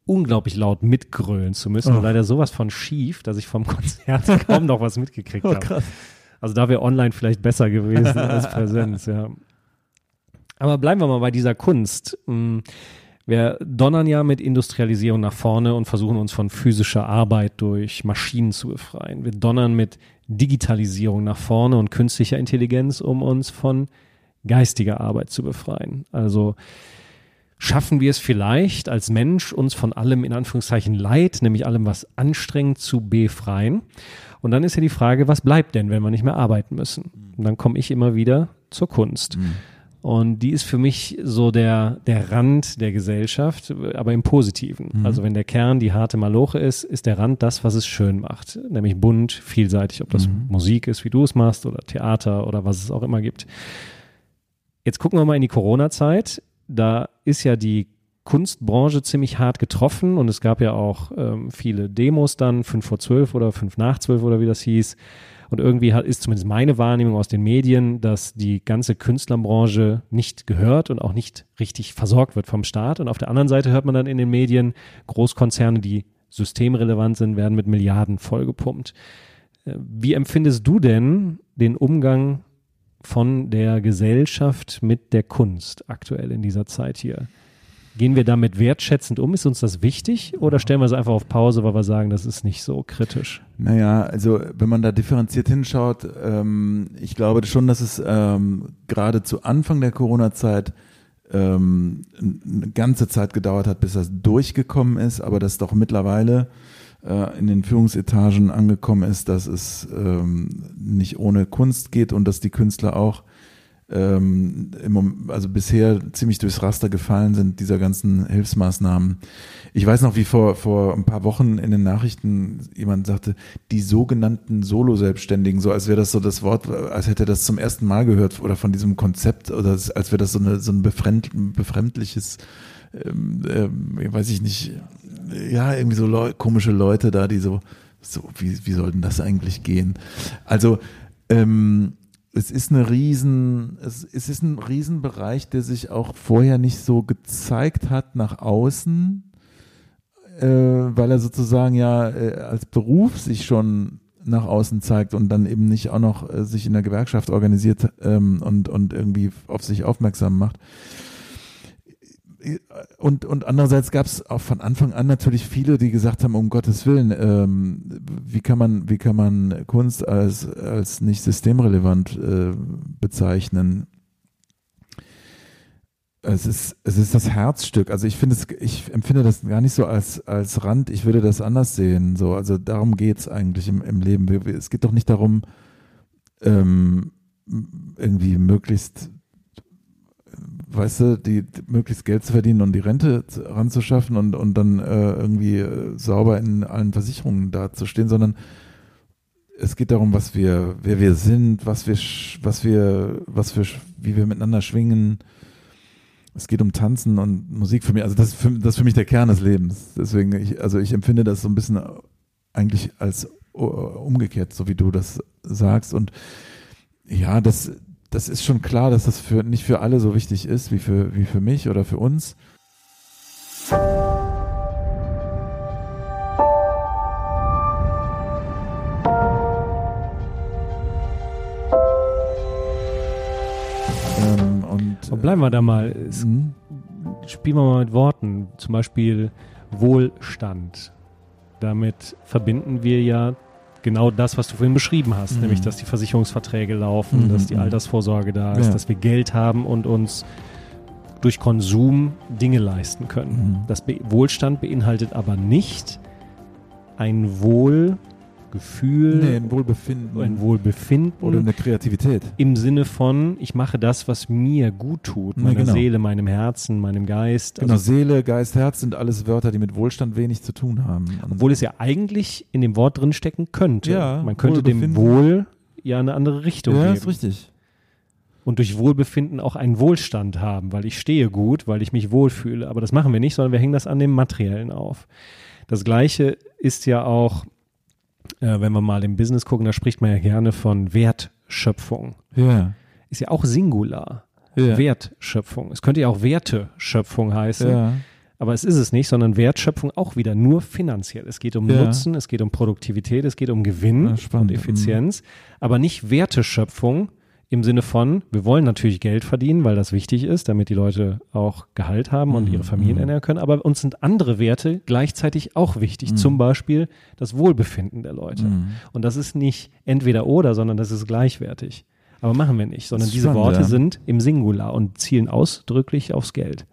unglaublich laut mitgrölen zu müssen. Oh. Und leider sowas von schief, dass ich vom Konzert kaum noch was mitgekriegt Oh, habe. Also da wäre online vielleicht besser gewesen als Präsenz, ja. Aber bleiben wir mal bei dieser Kunst. Mm, Wir donnern ja mit Industrialisierung nach vorne und versuchen uns von physischer Arbeit durch Maschinen zu befreien. Wir donnern mit Digitalisierung nach vorne und künstlicher Intelligenz, um uns von geistiger Arbeit zu befreien. Also schaffen wir es vielleicht als Mensch, uns von allem in Anführungszeichen Leid, nämlich allem, was anstrengend zu befreien. Und dann ist ja die Frage, was bleibt denn, wenn wir nicht mehr arbeiten müssen? Und dann komme ich immer wieder zur Kunst. Mhm. Und die ist für mich so der, der Rand der Gesellschaft, aber im Positiven. Mhm. Also wenn der Kern die harte Maloche ist, ist der Rand das, was es schön macht. Nämlich bunt, vielseitig, ob das Mhm. Musik ist, wie du es machst, oder Theater oder was es auch immer gibt. Jetzt gucken wir mal in die Corona-Zeit. Da ist ja die Kunstbranche ziemlich hart getroffen und es gab ja auch ähm, viele Demos dann, fünf vor zwölf oder fünf nach zwölf oder wie das hieß. Und irgendwie hat, ist zumindest meine Wahrnehmung aus den Medien, dass die ganze Künstlerbranche nicht gehört und auch nicht richtig versorgt wird vom Staat. Und auf der anderen Seite hört man dann in den Medien, Großkonzerne, die systemrelevant sind, werden mit Milliarden vollgepumpt. Äh, Wie empfindest du denn den Umgang von der Gesellschaft mit der Kunst aktuell in dieser Zeit hier? Gehen wir damit wertschätzend um? Ist uns das wichtig oder stellen wir es einfach auf Pause, weil wir sagen, das ist nicht so kritisch? Naja, also wenn man da differenziert hinschaut, ähm, ich glaube schon, dass es ähm, gerade zu Anfang der Corona-Zeit ähm, eine ganze Zeit gedauert hat, bis das durchgekommen ist, aber dass doch mittlerweile äh, in den Führungsetagen angekommen ist, dass es ähm, nicht ohne Kunst geht und dass die Künstler auch ähm, im, also bisher ziemlich durchs Raster gefallen sind, dieser ganzen Hilfsmaßnahmen. Ich weiß noch, wie vor, vor ein paar Wochen in den Nachrichten jemand sagte, die sogenannten Solo-Selbstständigen, so als wäre das so das Wort, als hätte er das zum ersten Mal gehört oder von diesem Konzept oder als wäre das so, eine, so ein befremd, befremdliches, ähm, ähm, weiß ich nicht, ja, irgendwie so Leu komische Leute da, die so, so wie, wie soll denn das eigentlich gehen? Also, ähm, es ist eine riesen, es, es ist ein Riesenbereich, der sich auch vorher nicht so gezeigt hat nach außen, äh, weil er sozusagen ja äh, als Beruf sich schon nach außen zeigt und dann eben nicht auch noch äh, sich in der Gewerkschaft organisiert ähm, und, und irgendwie auf sich aufmerksam macht. Und, und andererseits gab es auch von Anfang an natürlich viele, die gesagt haben, um Gottes Willen, ähm, wie kann man, wie kann man Kunst als, als nicht systemrelevant äh, bezeichnen? Es ist, es ist das Herzstück. Also ich finde es, ich empfinde das gar nicht so als, als Rand. Ich würde das anders sehen. So, also darum geht es eigentlich im, im Leben. Es geht doch nicht darum, ähm, irgendwie möglichst, weißt du, die, möglichst Geld zu verdienen und die Rente zu- ranzuschaffen und, und dann äh, irgendwie äh, sauber in allen Versicherungen dazustehen, sondern es geht darum, was wir, wer wir sind, was wir, was wir, was wir, wie wir miteinander schwingen, es geht um Tanzen und Musik für mich. Also das ist für, das ist für mich der Kern des Lebens. Deswegen, ich, also ich empfinde das so ein bisschen eigentlich als umgekehrt, so wie du das sagst. Und ja, das, das ist schon klar, dass das für, nicht für alle so wichtig ist, wie für, wie für mich oder für uns. Ähm, und, und bleiben wir da mal. Es, mhm. Spielen wir mal mit Worten. Zum Beispiel Wohlstand. Damit verbinden wir ja genau das, was du vorhin beschrieben hast, mhm. nämlich dass die Versicherungsverträge laufen, mhm. dass die mhm. Altersvorsorge da ist, ja. dass wir Geld haben und uns durch Konsum Dinge leisten können. Mhm. Das Be Wohlstand beinhaltet aber nicht ein Wohl Gefühl, nee, ein Wohlbefinden. Ein Wohlbefinden. Oder eine Kreativität. Im Sinne von, ich mache das, was mir gut tut. Meiner genau. Seele, meinem Herzen, meinem Geist. Genau, also, Seele, Geist, Herz sind alles Wörter, die mit Wohlstand wenig zu tun haben. Obwohl es ja eigentlich in dem Wort drin stecken könnte. Ja, Man könnte dem Wohl ja eine andere Richtung ja, geben. Ja, ist richtig. Und durch Wohlbefinden auch einen Wohlstand haben, weil ich stehe gut, weil ich mich wohlfühle. Aber das machen wir nicht, sondern wir hängen das an dem Materiellen auf. Das Gleiche ist ja auch äh, wenn wir mal im Business gucken, da spricht man ja gerne von Wertschöpfung. Ja. Ist ja auch Singular. Ja. Wertschöpfung. Es könnte ja auch Werteschöpfung heißen. Ja. Aber es ist es nicht, sondern Wertschöpfung auch wieder nur finanziell. Es geht um ja. Nutzen, es geht um Produktivität, es geht um Gewinn ja, und Effizienz, aber nicht Werteschöpfung, im Sinne von, wir wollen natürlich Geld verdienen, weil das wichtig ist, damit die Leute auch Gehalt haben und ihre mhm, Familien mhm. ernähren können, aber uns sind andere Werte gleichzeitig auch wichtig, mhm. zum Beispiel das Wohlbefinden der Leute. Mhm. Und das ist nicht entweder oder, sondern das ist gleichwertig. Aber machen wir nicht, sondern diese spannend, Worte ja. sind im Singular und zielen ausdrücklich aufs Geld.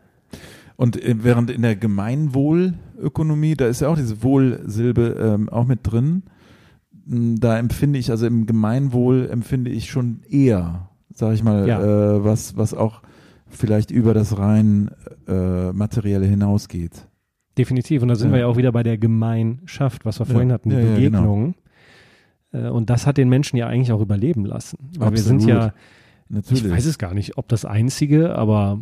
Und äh, während in der Gemeinwohlökonomie, da ist ja auch diese Wohlsilbe ähm, auch mit drin, da empfinde ich, also im Gemeinwohl empfinde ich schon eher, sag ich mal, ja. äh, was, was auch vielleicht über das rein äh, materielle hinausgeht. Definitiv. Und da sind ja. wir ja auch wieder bei der Gemeinschaft, was wir vorhin hatten, die. Begegnungen. Genau. und das hat den Menschen ja eigentlich auch überleben lassen. Weil Absolut. wir sind ja, Natürlich. ich weiß es gar nicht, ob das einzige, aber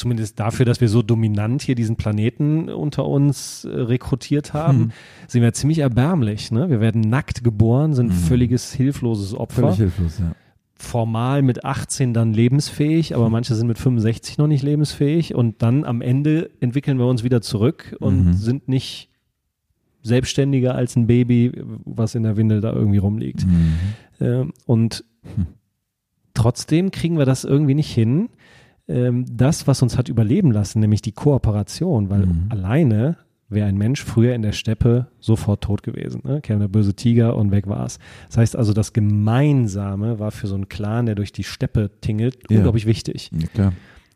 zumindest dafür, dass wir so dominant hier diesen Planeten unter uns äh, rekrutiert haben, hm. sind wir ziemlich erbärmlich. Ne? Wir werden nackt geboren, sind hm. völliges hilfloses Opfer. Völlig hilflos, ja. Formal mit 18 dann lebensfähig, aber hm. manche sind mit 65 noch nicht lebensfähig und dann am Ende entwickeln wir uns wieder zurück und mhm. sind nicht selbstständiger als ein Baby, was in der Windel da irgendwie rumliegt. Mhm. Äh, und hm. trotzdem kriegen wir das irgendwie nicht hin, ähm, das, was uns hat überleben lassen, nämlich die Kooperation, weil mhm. alleine wäre ein Mensch früher in der Steppe sofort tot gewesen. Ne? Käme der böse Tiger und weg war es. Das heißt also, das Gemeinsame war für so einen Clan, der durch die Steppe tingelt, ja. unglaublich wichtig. Ja, klar.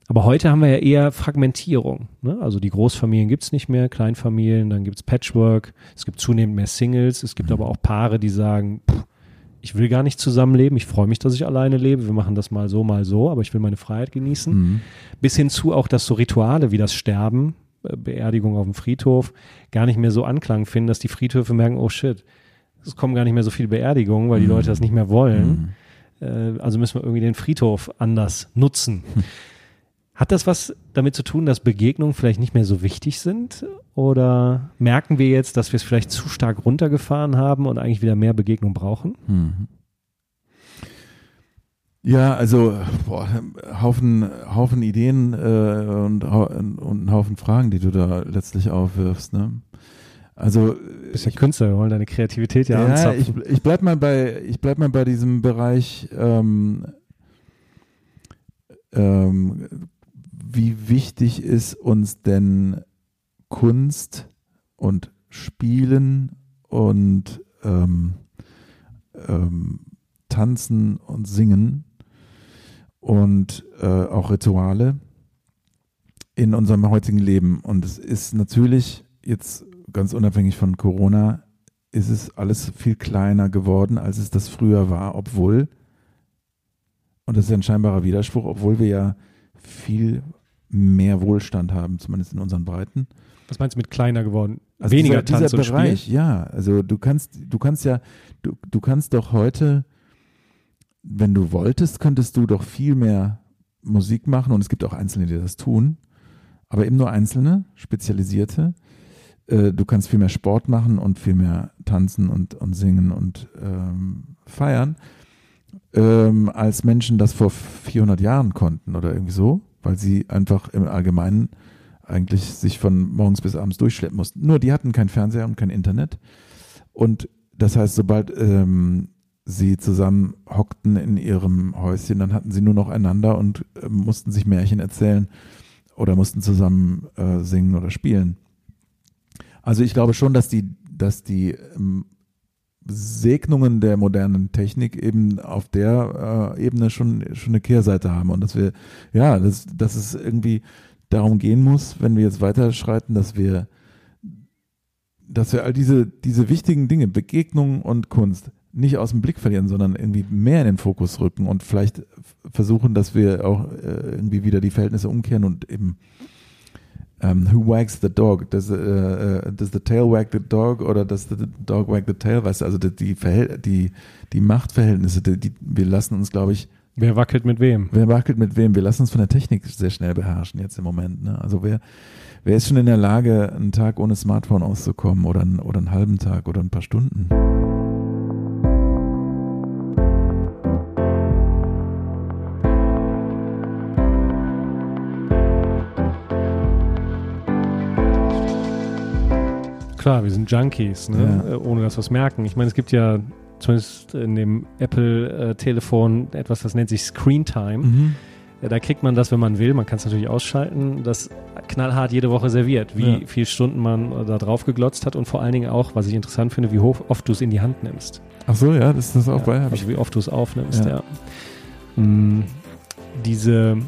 Aber heute haben wir ja eher Fragmentierung. Ne? Also die Großfamilien gibt es nicht mehr, Kleinfamilien, dann gibt es Patchwork, es gibt zunehmend mehr Singles, es gibt mhm. aber auch Paare, die sagen, pff, ich will gar nicht zusammenleben, ich freue mich, dass ich alleine lebe, wir machen das mal so, mal so, aber ich will meine Freiheit genießen. Mhm. Bis hinzu auch, dass so Rituale wie das Sterben, äh, Beerdigung auf dem Friedhof, gar nicht mehr so Anklang finden, dass die Friedhöfe merken, oh shit, es kommen gar nicht mehr so viele Beerdigungen, weil die mhm. Leute das nicht mehr wollen. Mhm. also müssen wir irgendwie den Friedhof anders nutzen. Hat das was damit zu tun, dass Begegnungen vielleicht nicht mehr so wichtig sind? Oder merken wir jetzt, dass wir es vielleicht zu stark runtergefahren haben und eigentlich wieder mehr Begegnung brauchen? Mhm. Ja, also boah, Haufen, Haufen Ideen äh, und, und ein Haufen Fragen, die du da letztlich aufwirfst. Ne? Also du bist ja Künstler, wir wollen deine Kreativität ja, ja anzapfen. Ich, ich bleib mal bei, ich bleib mal bei diesem Bereich ähm, ähm, wie wichtig ist uns denn Kunst und Spielen und ähm, ähm, Tanzen und Singen und äh, auch Rituale in unserem heutigen Leben. Und es ist natürlich jetzt ganz unabhängig von Corona, ist es alles viel kleiner geworden, als es das früher war, obwohl, und das ist ein scheinbarer Widerspruch, obwohl wir ja viel mehr Wohlstand haben, zumindest in unseren Breiten. Was meinst du mit kleiner geworden? Also Weniger dieser, Tanz dieser Bereich, Spiel? ja. Also du kannst, du kannst ja, du, du kannst doch heute, wenn du wolltest, könntest du doch viel mehr Musik machen und es gibt auch Einzelne, die das tun, aber eben nur Einzelne, Spezialisierte. Äh, du kannst viel mehr Sport machen und viel mehr tanzen und, und singen und ähm, feiern, ähm, als Menschen das vor 400 Jahren konnten oder irgendwie so, weil sie einfach im Allgemeinen eigentlich sich von morgens bis abends durchschleppen mussten. Nur die hatten kein Fernseher und kein Internet. Und das heißt, sobald ähm, sie zusammen hockten in ihrem Häuschen, dann hatten sie nur noch einander und äh, mussten sich Märchen erzählen oder mussten zusammen äh, singen oder spielen. Also ich glaube schon, dass die, dass die ähm, Segnungen der modernen Technik eben auf der äh, Ebene schon, schon eine Kehrseite haben und dass wir, ja, dass, dass es irgendwie darum gehen muss, wenn wir jetzt weiterschreiten, dass wir, dass wir all diese, diese wichtigen Dinge, Begegnungen und Kunst, nicht aus dem Blick verlieren, sondern irgendwie mehr in den Fokus rücken und vielleicht versuchen, dass wir auch äh, irgendwie wieder die Verhältnisse umkehren und eben um, who wags the dog? Does, uh, uh, does the tail wag the dog oder does the dog wag the tail? Weißt du, also die, die, die, die Machtverhältnisse, die, die, wir lassen uns, glaube ich, Wer wackelt mit wem? Wer wackelt mit wem? Wir lassen uns von der Technik sehr schnell beherrschen jetzt im Moment. Ne? Also wer, wer ist schon in der Lage, einen Tag ohne Smartphone auszukommen oder, einen, oder einen halben Tag oder ein paar Stunden? Klar, wir sind Junkies, ne? ja. Äh, ohne dass wir es merken. Ich meine, es gibt ja zumindest in dem Apple-Telefon etwas, das nennt sich Screen Time. Mhm. Ja, da kriegt man das, wenn man will, man kann es natürlich ausschalten, das knallhart jede Woche serviert, wie ja. viele Stunden man da drauf geglotzt hat und vor allen Dingen auch, was ich interessant finde, wie hoch, oft du es in die Hand nimmst. Ach so, ja, das ist das auch ja, bei. Also wie oft du es aufnimmst, ja. Mhm. Diese,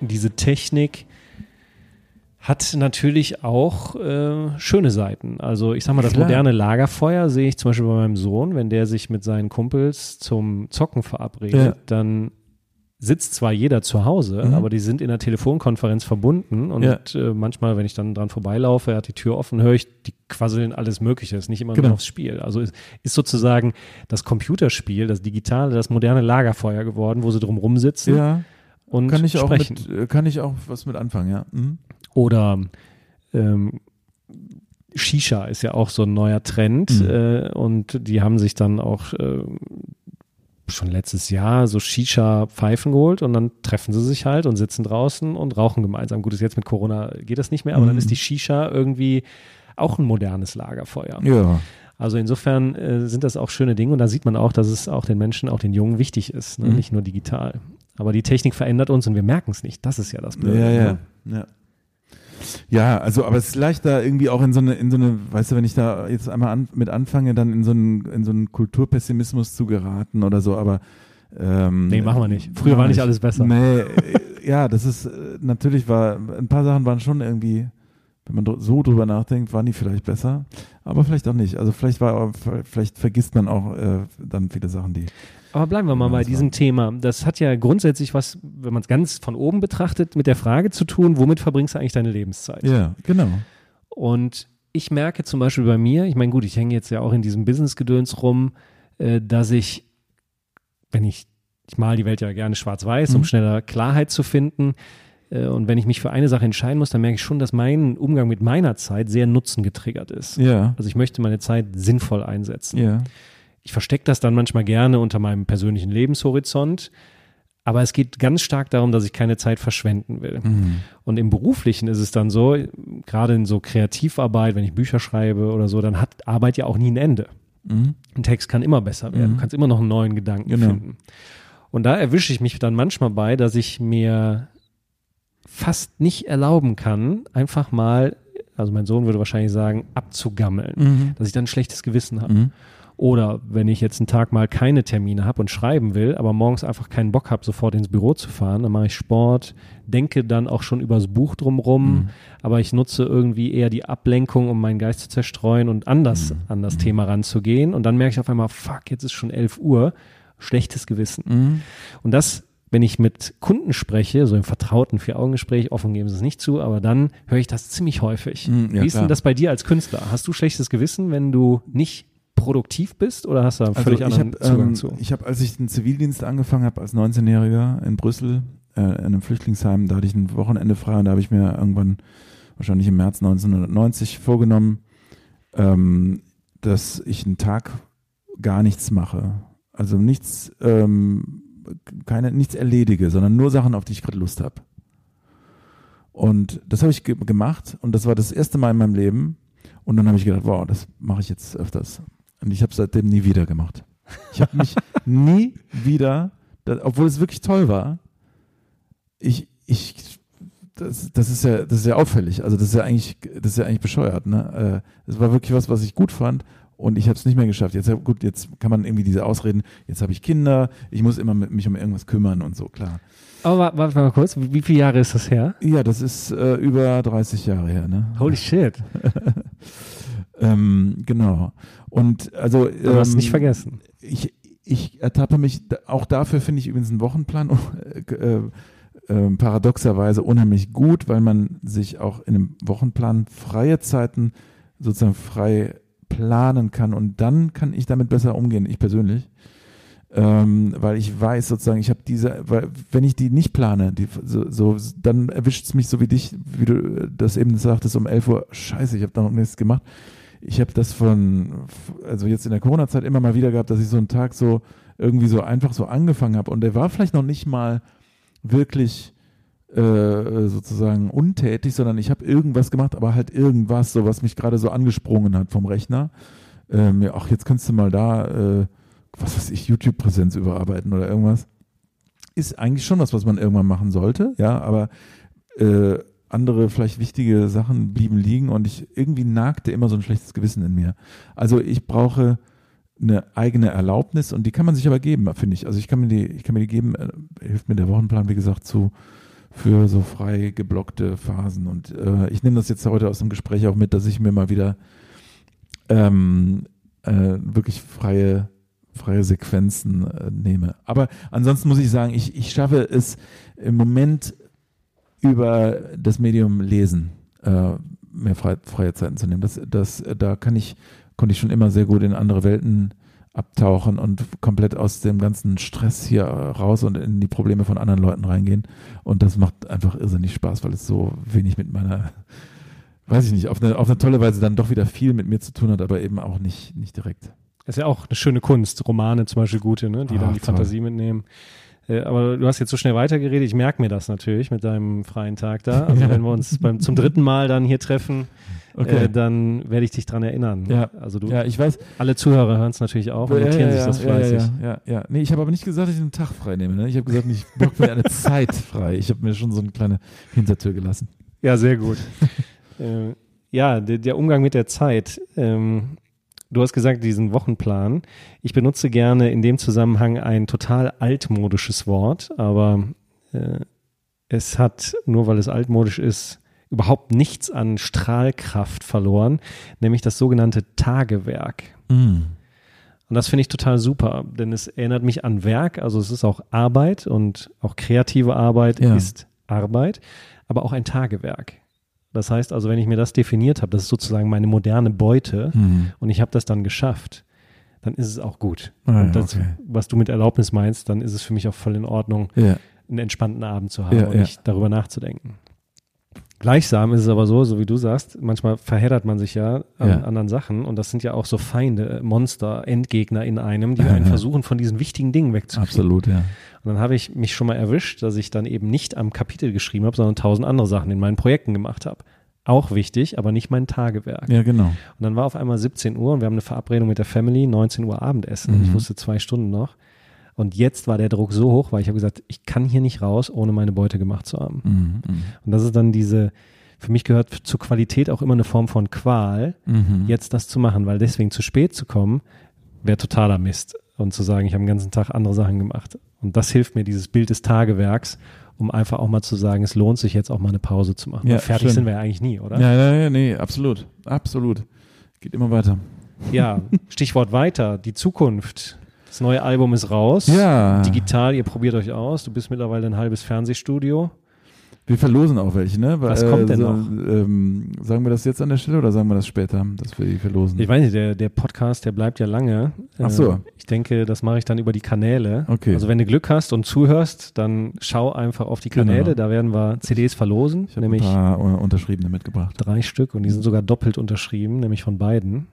diese Technik, hat natürlich auch äh, schöne Seiten. Also ich sag mal, das Klar. moderne Lagerfeuer sehe ich zum Beispiel bei meinem Sohn, wenn der sich mit seinen Kumpels zum Zocken verabredet, ja. dann sitzt zwar jeder zu Hause, mhm. aber die sind in der Telefonkonferenz verbunden und ja. äh, manchmal, wenn ich dann dran vorbeilaufe, er hat die Tür offen, höre ich, die quasseln alles Mögliche, ist nicht immer genau. nur aufs Spiel. Also ist, ist sozusagen das Computerspiel, das digitale, das moderne Lagerfeuer geworden, wo sie drum rumsitzen. Ja. Und kann ich sprechen. auch mit, kann ich auch was mit anfangen, ja. Mhm. Oder ähm, Shisha ist ja auch so ein neuer Trend mhm. äh, und die haben sich dann auch äh, schon letztes Jahr so Shisha-Pfeifen geholt und dann treffen sie sich halt und sitzen draußen und rauchen gemeinsam. Gut, ist jetzt mit Corona geht das nicht mehr, aber mhm. dann ist die Shisha irgendwie auch ein modernes Lagerfeuer. Ja. Also insofern äh, sind das auch schöne Dinge und da sieht man auch, dass es auch den Menschen, auch den Jungen wichtig ist, ne? mhm. nicht nur digital. Aber die Technik verändert uns und wir merken es nicht. Das ist ja das Blöde. Ja, ja. Ne? ja. Ja, also, aber es ist leicht da irgendwie auch in so eine, in so eine, weißt du, wenn ich da jetzt einmal an, mit anfange, dann in so einen, in so einen Kulturpessimismus zu geraten oder so, aber ähm, nee, machen wir nicht. Früher war nicht alles besser. Nee, ja, das ist natürlich war ein paar Sachen waren schon irgendwie, wenn man so drüber nachdenkt, waren die vielleicht besser, aber vielleicht auch nicht. Also vielleicht war vielleicht vergisst man auch äh, dann viele Sachen, die aber bleiben wir mal bei diesem Thema. Das hat ja grundsätzlich was, wenn man es ganz von oben betrachtet, mit der Frage zu tun, womit verbringst du eigentlich deine Lebenszeit? Ja, genau. Und ich merke zum Beispiel bei mir, ich meine, gut, ich hänge jetzt ja auch in diesem Business-Gedöns rum, äh, dass ich, wenn ich, ich mal die Welt ja gerne schwarz-weiß, mhm. um schneller Klarheit zu finden. Äh, und wenn ich mich für eine Sache entscheiden muss, dann merke ich schon, dass mein Umgang mit meiner Zeit sehr nutzengetriggert ist. Ja. Also ich möchte meine Zeit sinnvoll einsetzen. Ja ich verstecke das dann manchmal gerne unter meinem persönlichen Lebenshorizont. Aber es geht ganz stark darum, dass ich keine Zeit verschwenden will. Mhm. Und im Beruflichen ist es dann so, gerade in so Kreativarbeit, wenn ich Bücher schreibe oder so, dann hat Arbeit ja auch nie ein Ende. Mhm. Ein Text kann immer besser werden. Mhm. Du kannst immer noch einen neuen Gedanken genau. finden. Und da erwische ich mich dann manchmal bei, dass ich mir fast nicht erlauben kann, einfach mal, also mein Sohn würde wahrscheinlich sagen, abzugammeln, mhm. dass ich dann ein schlechtes Gewissen habe. Mhm. Oder wenn ich jetzt einen Tag mal keine Termine habe und schreiben will, aber morgens einfach keinen Bock habe, sofort ins Büro zu fahren, dann mache ich Sport, denke dann auch schon übers Buch drumrum, mhm. aber ich nutze irgendwie eher die Ablenkung, um meinen Geist zu zerstreuen und anders mhm. an das mhm. Thema ranzugehen. Und dann merke ich auf einmal, fuck, jetzt ist schon 11 Uhr, schlechtes Gewissen. Mhm. Und das wenn ich mit Kunden spreche, so im vertrauten Vier-Augen-Gespräch, offen geben sie es nicht zu, aber dann höre ich das ziemlich häufig. Mhm, ja, Wie ist klar. denn das bei dir als Künstler? Hast du schlechtes Gewissen, wenn du nicht produktiv bist oder hast du da also völlig also anderen hab, Zugang ähm, zu? Ich habe, als ich den Zivildienst angefangen habe als 19-Jähriger in Brüssel, äh, in einem Flüchtlingsheim, da hatte ich ein Wochenende frei und da habe ich mir irgendwann, wahrscheinlich im März 1990, vorgenommen, ähm, dass ich einen Tag gar nichts mache. Also nichts, ähm, keine, nichts erledige, sondern nur Sachen, auf die ich gerade Lust habe. Und das habe ich ge gemacht und das war das erste Mal in meinem Leben. Und dann habe ich gedacht, wow, das mache ich jetzt öfters. Und ich habe seitdem nie wieder gemacht. Ich habe mich nie wieder, das, obwohl es wirklich toll war, ich, ich, das, das ist ja, das ist ja auffällig. Also das ist ja eigentlich, das ist ja eigentlich bescheuert. Ne, äh, das war wirklich was, was ich gut fand und ich habe es nicht mehr geschafft. Jetzt gut, jetzt kann man irgendwie diese Ausreden. Jetzt habe ich Kinder, ich muss immer mit, mich um irgendwas kümmern und so klar. Aber warte mal kurz, wie, viele Jahre ist das her? Ja, das ist äh, über 30 Jahre her. Ne? Holy shit. ähm, genau. Und also. Du hast ähm, nicht vergessen. Ich, ich ertappe mich, auch dafür finde ich übrigens einen Wochenplan äh, äh, paradoxerweise unheimlich gut, weil man sich auch in einem Wochenplan freie Zeiten sozusagen frei planen kann und dann kann ich damit besser umgehen, ich persönlich. Ähm, weil ich weiß sozusagen, ich habe diese, weil wenn ich die nicht plane, die, so, so dann erwischt es mich so wie dich, wie du das eben sagtest, um 11 Uhr, scheiße, ich habe da noch nichts gemacht. Ich habe das von, also jetzt in der Corona-Zeit immer mal wieder gehabt, dass ich so einen Tag so irgendwie so einfach so angefangen habe und der war vielleicht noch nicht mal wirklich äh, sozusagen untätig, sondern ich habe irgendwas gemacht, aber halt irgendwas, so was mich gerade so angesprungen hat vom Rechner. Ähm, ja, ach, jetzt kannst du mal da, äh, was weiß ich, YouTube-Präsenz überarbeiten oder irgendwas. Ist eigentlich schon was, was man irgendwann machen sollte, ja, aber äh, andere vielleicht wichtige Sachen blieben liegen und ich irgendwie nagte immer so ein schlechtes Gewissen in mir. Also ich brauche eine eigene Erlaubnis und die kann man sich aber geben, finde ich. Also ich kann mir die, ich kann mir die geben, äh, hilft mir der Wochenplan, wie gesagt, zu für so frei geblockte Phasen. Und äh, ich nehme das jetzt heute aus dem Gespräch auch mit, dass ich mir mal wieder ähm, äh, wirklich freie, freie Sequenzen äh, nehme. Aber ansonsten muss ich sagen, ich, ich schaffe es im Moment über das Medium Lesen äh, mehr frei, freie Zeiten zu nehmen. Das, das, da kann ich, konnte ich schon immer sehr gut in andere Welten abtauchen und komplett aus dem ganzen Stress hier raus und in die Probleme von anderen Leuten reingehen. Und das macht einfach irrsinnig Spaß, weil es so wenig mit meiner, weiß ich nicht, auf eine, auf eine tolle Weise dann doch wieder viel mit mir zu tun hat, aber eben auch nicht, nicht direkt. Das ist ja auch eine schöne Kunst, Romane zum Beispiel gute, ne? die Ach, dann die toll. Fantasie mitnehmen. Äh, aber du hast jetzt so schnell weitergeredet, ich merke mir das natürlich mit deinem freien Tag da. Also Ja. wenn wir uns beim, zum dritten Mal dann hier treffen, äh, dann werde ich dich dran erinnern. Ja. Also du, Ja, ich weiß. alle Zuhörer hören es natürlich auch und ja, notieren ja, sich ja, das ja, fleißig. Ja, ja, ja. Nee, ich habe aber nicht gesagt, dass ich einen Tag frei nehme. Ne? Ich habe gesagt, ich block mir eine Zeit frei. Ich habe mir schon so eine kleine Hintertür gelassen. Ja, sehr gut. äh, ja, der, der Umgang mit der Zeit. Ähm, du hast gesagt, diesen Wochenplan. Ich benutze gerne in dem Zusammenhang ein total altmodisches Wort, aber äh, es hat, nur weil es altmodisch ist, überhaupt nichts an Strahlkraft verloren, nämlich das sogenannte Tagewerk. Mm. Und das finde ich total super, denn es erinnert mich an Werk, also es ist auch Arbeit und auch kreative Arbeit Ja. ist Arbeit, aber auch ein Tagewerk. Das heißt also, wenn ich mir das definiert habe, das ist sozusagen meine moderne Beute Mm. und ich habe das dann geschafft, dann ist es auch gut. Ah, und das, okay. was du mit Erlaubnis meinst, dann ist es für mich auch voll in Ordnung, Ja. einen entspannten Abend zu haben Ja, und nicht darüber nachzudenken. Gleichsam ist es aber so, so wie du sagst, manchmal verheddert man sich ja an Ja. anderen Sachen und das sind ja auch so Feinde, Monster, Endgegner in einem, die einen versuchen, von diesen wichtigen Dingen wegzukriegen. Absolut, ja. Und dann habe ich mich schon mal erwischt, dass ich dann eben nicht am Kapitel geschrieben habe, sondern tausend andere Sachen in meinen Projekten gemacht habe. Auch wichtig, aber nicht mein Tagewerk. Ja, genau. Und dann war auf einmal 17 Uhr und wir haben eine Verabredung mit der Family, 19 Uhr Abendessen. Und ich Mhm. wusste zwei Stunden noch. Und jetzt war der Druck so hoch, weil ich habe gesagt, ich kann hier nicht raus, ohne meine Beute gemacht zu haben. Mm, Und das ist dann diese, für mich gehört zur Qualität auch immer eine Form von Qual. Mhm. jetzt das zu machen, weil deswegen zu spät zu kommen, wäre totaler Mist. Und zu sagen, ich habe den ganzen Tag andere Sachen gemacht. Und das hilft mir, dieses Bild des Tagewerks, um einfach auch mal zu sagen, es lohnt sich jetzt auch mal eine Pause zu machen. Ja, fertig schön. sind wir ja eigentlich nie, oder? Ja, ja, ja, nee, absolut. Absolut. Geht immer weiter. Ja, Stichwort weiter, die Zukunft. Das neue Album ist raus. Ja. Digital, ihr probiert euch aus. Du bist mittlerweile ein halbes Fernsehstudio. Wir verlosen auch welche, ne? Was kommt denn noch? Ähm, sagen wir das jetzt an der Stelle oder sagen wir das später, dass wir die verlosen? Ich weiß nicht, der, der Podcast, der bleibt ja lange. Ach so. Äh, ich denke, das mache ich dann über die Kanäle. Okay. Also wenn du Glück hast und zuhörst, dann schau einfach auf die Kanäle. Genau. Da werden wir CDs verlosen, Ich habe ein nämlich paar uh, Unterschriebene mitgebracht. drei Stück und die sind sogar doppelt unterschrieben, nämlich von beiden.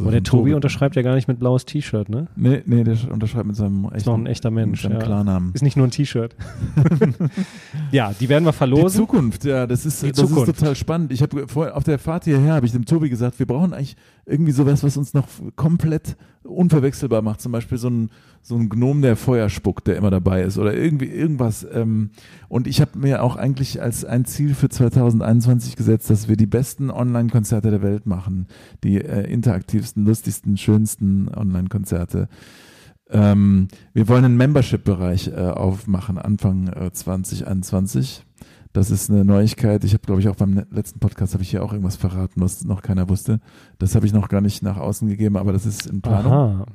Aber der Tobi unterschreibt ja gar nicht mit blaues T-Shirt, ne? Nee, nee, der unterschreibt mit seinem echten, Ist noch ein echter Mensch. mit seinem Ja. Klarnamen. Ist nicht nur ein T-Shirt. ja, die werden wir Die verlosen. Zukunft, ja, das ist, Die das Zukunft. ist total spannend. Ich habe vorher auf der Fahrt hierher habe ich dem Tobi gesagt, wir brauchen eigentlich irgendwie sowas, was uns noch komplett unverwechselbar macht. Zum Beispiel so ein so ein Gnom, der Feuer spuckt, der immer dabei ist oder irgendwie irgendwas. Ähm, und ich habe mir auch eigentlich als ein Ziel für 2021 gesetzt, dass wir die besten Online-Konzerte der Welt machen, die äh, interaktivsten, lustigsten, schönsten Online-Konzerte. Ähm, wir wollen einen Membership-Bereich äh, aufmachen Anfang äh, 2021. Das ist eine Neuigkeit. Ich habe, glaube ich, auch beim letzten Podcast habe ich hier auch irgendwas verraten, was noch keiner wusste. Das habe ich noch gar nicht nach außen gegeben, aber das ist in Planung. Aha.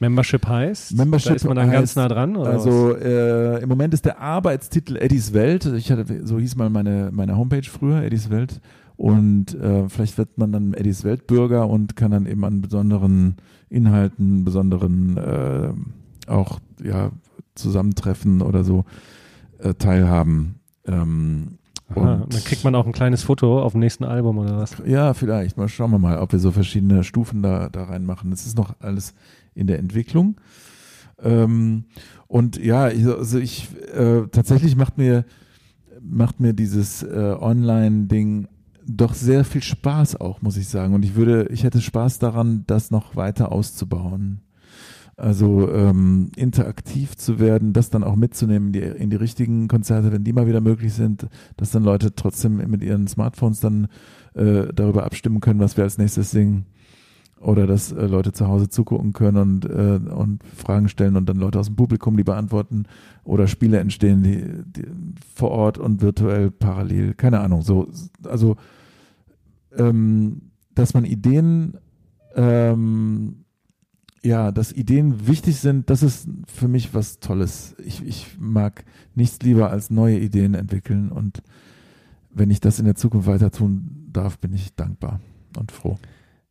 Membership heißt? Membership da ist man dann ganz heißt, nah dran? Oder Also äh, im Moment ist der Arbeitstitel Eddies Welt. Ich hatte, so hieß mal meine, meine Homepage früher, Eddies Welt. Und äh, vielleicht wird man dann Eddies Weltbürger und kann dann eben an besonderen Inhalten, besonderen äh, auch ja, Zusammentreffen oder so äh, teilhaben. Ähm? Aha, und und dann kriegt man auch ein kleines Foto auf dem nächsten Album oder was? ja, vielleicht. Mal schauen wir mal, ob wir so verschiedene Stufen da, da reinmachen. Das ist noch alles in der Entwicklung. Ähm, und ja, also ich äh, tatsächlich macht mir macht mir dieses äh, Online-Ding doch sehr viel Spaß auch, muss ich sagen. Und ich würde, ich hätte Spaß daran, das noch weiter auszubauen. Also ähm, interaktiv zu werden, das dann auch mitzunehmen die, in die richtigen Konzerte, wenn die mal wieder möglich sind, dass dann Leute trotzdem mit ihren Smartphones dann äh, darüber abstimmen können, was wir als nächstes singen. Oder dass äh, Leute zu Hause zugucken können und, äh, und Fragen stellen und dann Leute aus dem Publikum die beantworten. Oder Spiele entstehen, die, die vor Ort und virtuell parallel. Keine Ahnung. So, also ähm, dass man Ideen ähm, ja, dass Ideen wichtig sind, das ist für mich was Tolles. Ich, ich mag nichts lieber als neue Ideen entwickeln und wenn ich das in der Zukunft weiter tun darf, bin ich dankbar und froh.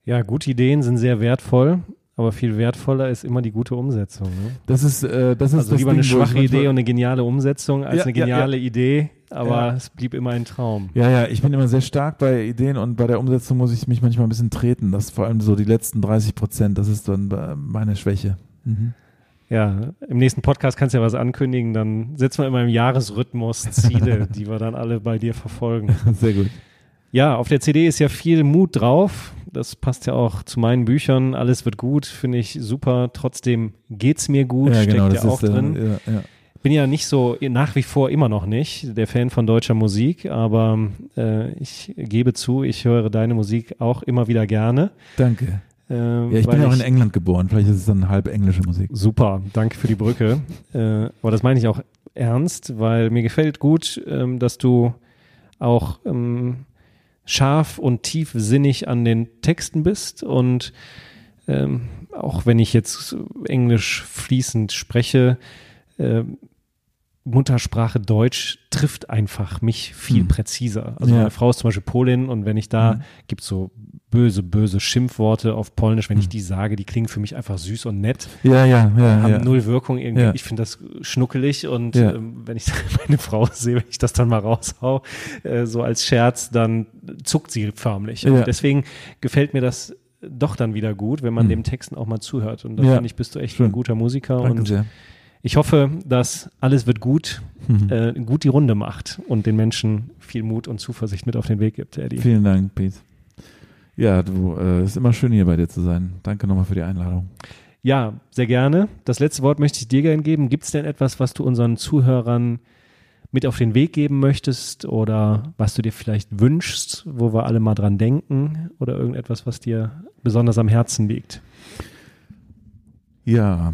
Ja, gute Ideen sind sehr wertvoll, aber viel wertvoller ist immer die gute Umsetzung. Ne? Das ist, äh, das ist Also das lieber Ding, eine schwache Idee und eine geniale Umsetzung als Ja, eine ja, geniale Idee, aber Ja. es blieb immer ein Traum. Ja, ja, ich bin immer sehr stark bei Ideen und bei der Umsetzung muss ich mich manchmal ein bisschen treten. Das vor allem so die letzten 30 Prozent, das ist dann äh, meine Schwäche. Mhm. Ja, im nächsten Podcast kannst du ja was ankündigen, dann setzen wir immer im Jahresrhythmus Ziele, die wir dann alle bei dir verfolgen. Sehr gut. Ja, auf der CD ist ja viel Mut drauf. Das passt ja auch zu meinen Büchern. Alles wird gut, finde ich super. Trotzdem geht's mir gut, ja, steckt genau, ja das auch ist, drin. Äh, ja, ja. Bin ja nicht so, nach wie vor immer noch nicht, der Fan von deutscher Musik, aber äh, ich gebe zu, ich höre deine Musik auch immer wieder gerne. Danke. Äh, Ja, ich bin ja auch in England geboren. Vielleicht ist es dann halb englische Musik. Super, danke für die Brücke. äh, aber das meine ich auch ernst, weil mir gefällt gut, ähm, dass du auch ähm, scharf und tiefsinnig an den Texten bist und ähm, auch wenn ich jetzt Englisch fließend spreche, äh, Muttersprache Deutsch trifft einfach mich viel Hm. präziser. Also Ja. meine Frau ist zum Beispiel Polin und wenn ich da, Mhm. gibt's so böse, böse Schimpfworte auf Polnisch, wenn ich Mhm. die sage, die klingen für mich einfach süß und nett, Ja, ja, ja. haben ja. null Wirkung irgendwie. Ja. Ich finde das schnuckelig und ähm, wenn ich meine Frau sehe, wenn ich das dann mal raushau, äh, so als Scherz, dann zuckt sie förmlich. Ja. Und deswegen gefällt mir das doch dann wieder gut, wenn man Mhm. dem Texten auch mal zuhört. Und da finde ich, bist du echt Schön. ein guter Musiker. Danke und sehr. Ich hoffe, dass alles wird gut, Mhm. äh, gut die Runde macht und den Menschen viel Mut und Zuversicht mit auf den Weg gibt, Eddie. Vielen Dank, Pete. Ja, du, äh, ist immer schön hier bei dir zu sein. Danke nochmal für die Einladung. Ja, sehr gerne. Das letzte Wort möchte ich dir gerne geben. Gibt es denn etwas, was du unseren Zuhörern mit auf den Weg geben möchtest oder was du dir vielleicht wünschst, wo wir alle mal dran denken oder irgendetwas, was dir besonders am Herzen liegt? Ja,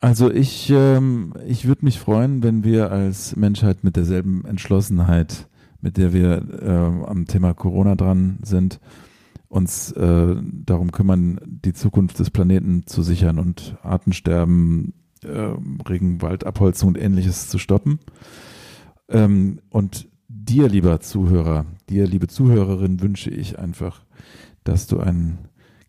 also ich, ähm, ich würde mich freuen, wenn wir als Menschheit mit derselben Entschlossenheit, mit der wir äh, am Thema Corona dran sind, uns äh, darum kümmern, die Zukunft des Planeten zu sichern und Artensterben, äh, Regenwaldabholzung und ähnliches zu stoppen. Ähm, und dir, lieber Zuhörer, dir, liebe Zuhörerin, wünsche ich einfach, dass du einen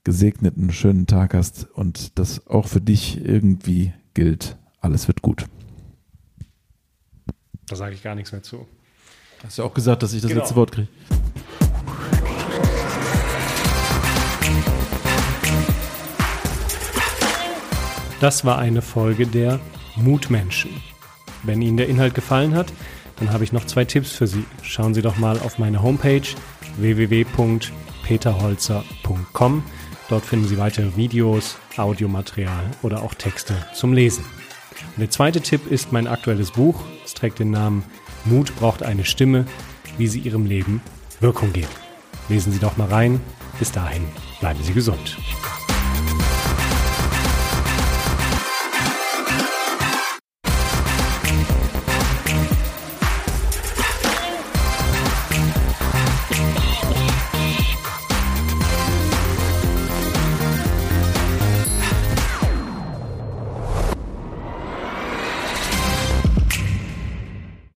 gesegneten, schönen Tag hast und das auch für dich irgendwie gilt. Alles wird gut. Da sage ich gar nichts mehr zu. Hast du auch gesagt, dass ich das Genau. letzte Wort kriege? Das war eine Folge der Mutmenschen. Wenn Ihnen der Inhalt gefallen hat, dann habe ich noch zwei Tipps für Sie. Schauen Sie doch mal auf meine Homepage www.peterholzer.com. Dort finden Sie weitere Videos, Audiomaterial oder auch Texte zum Lesen. Und der zweite Tipp ist mein aktuelles Buch. Es trägt den Namen Mut braucht eine Stimme, wie Sie Ihrem Leben Wirkung geben. Lesen Sie doch mal rein. Bis dahin bleiben Sie gesund.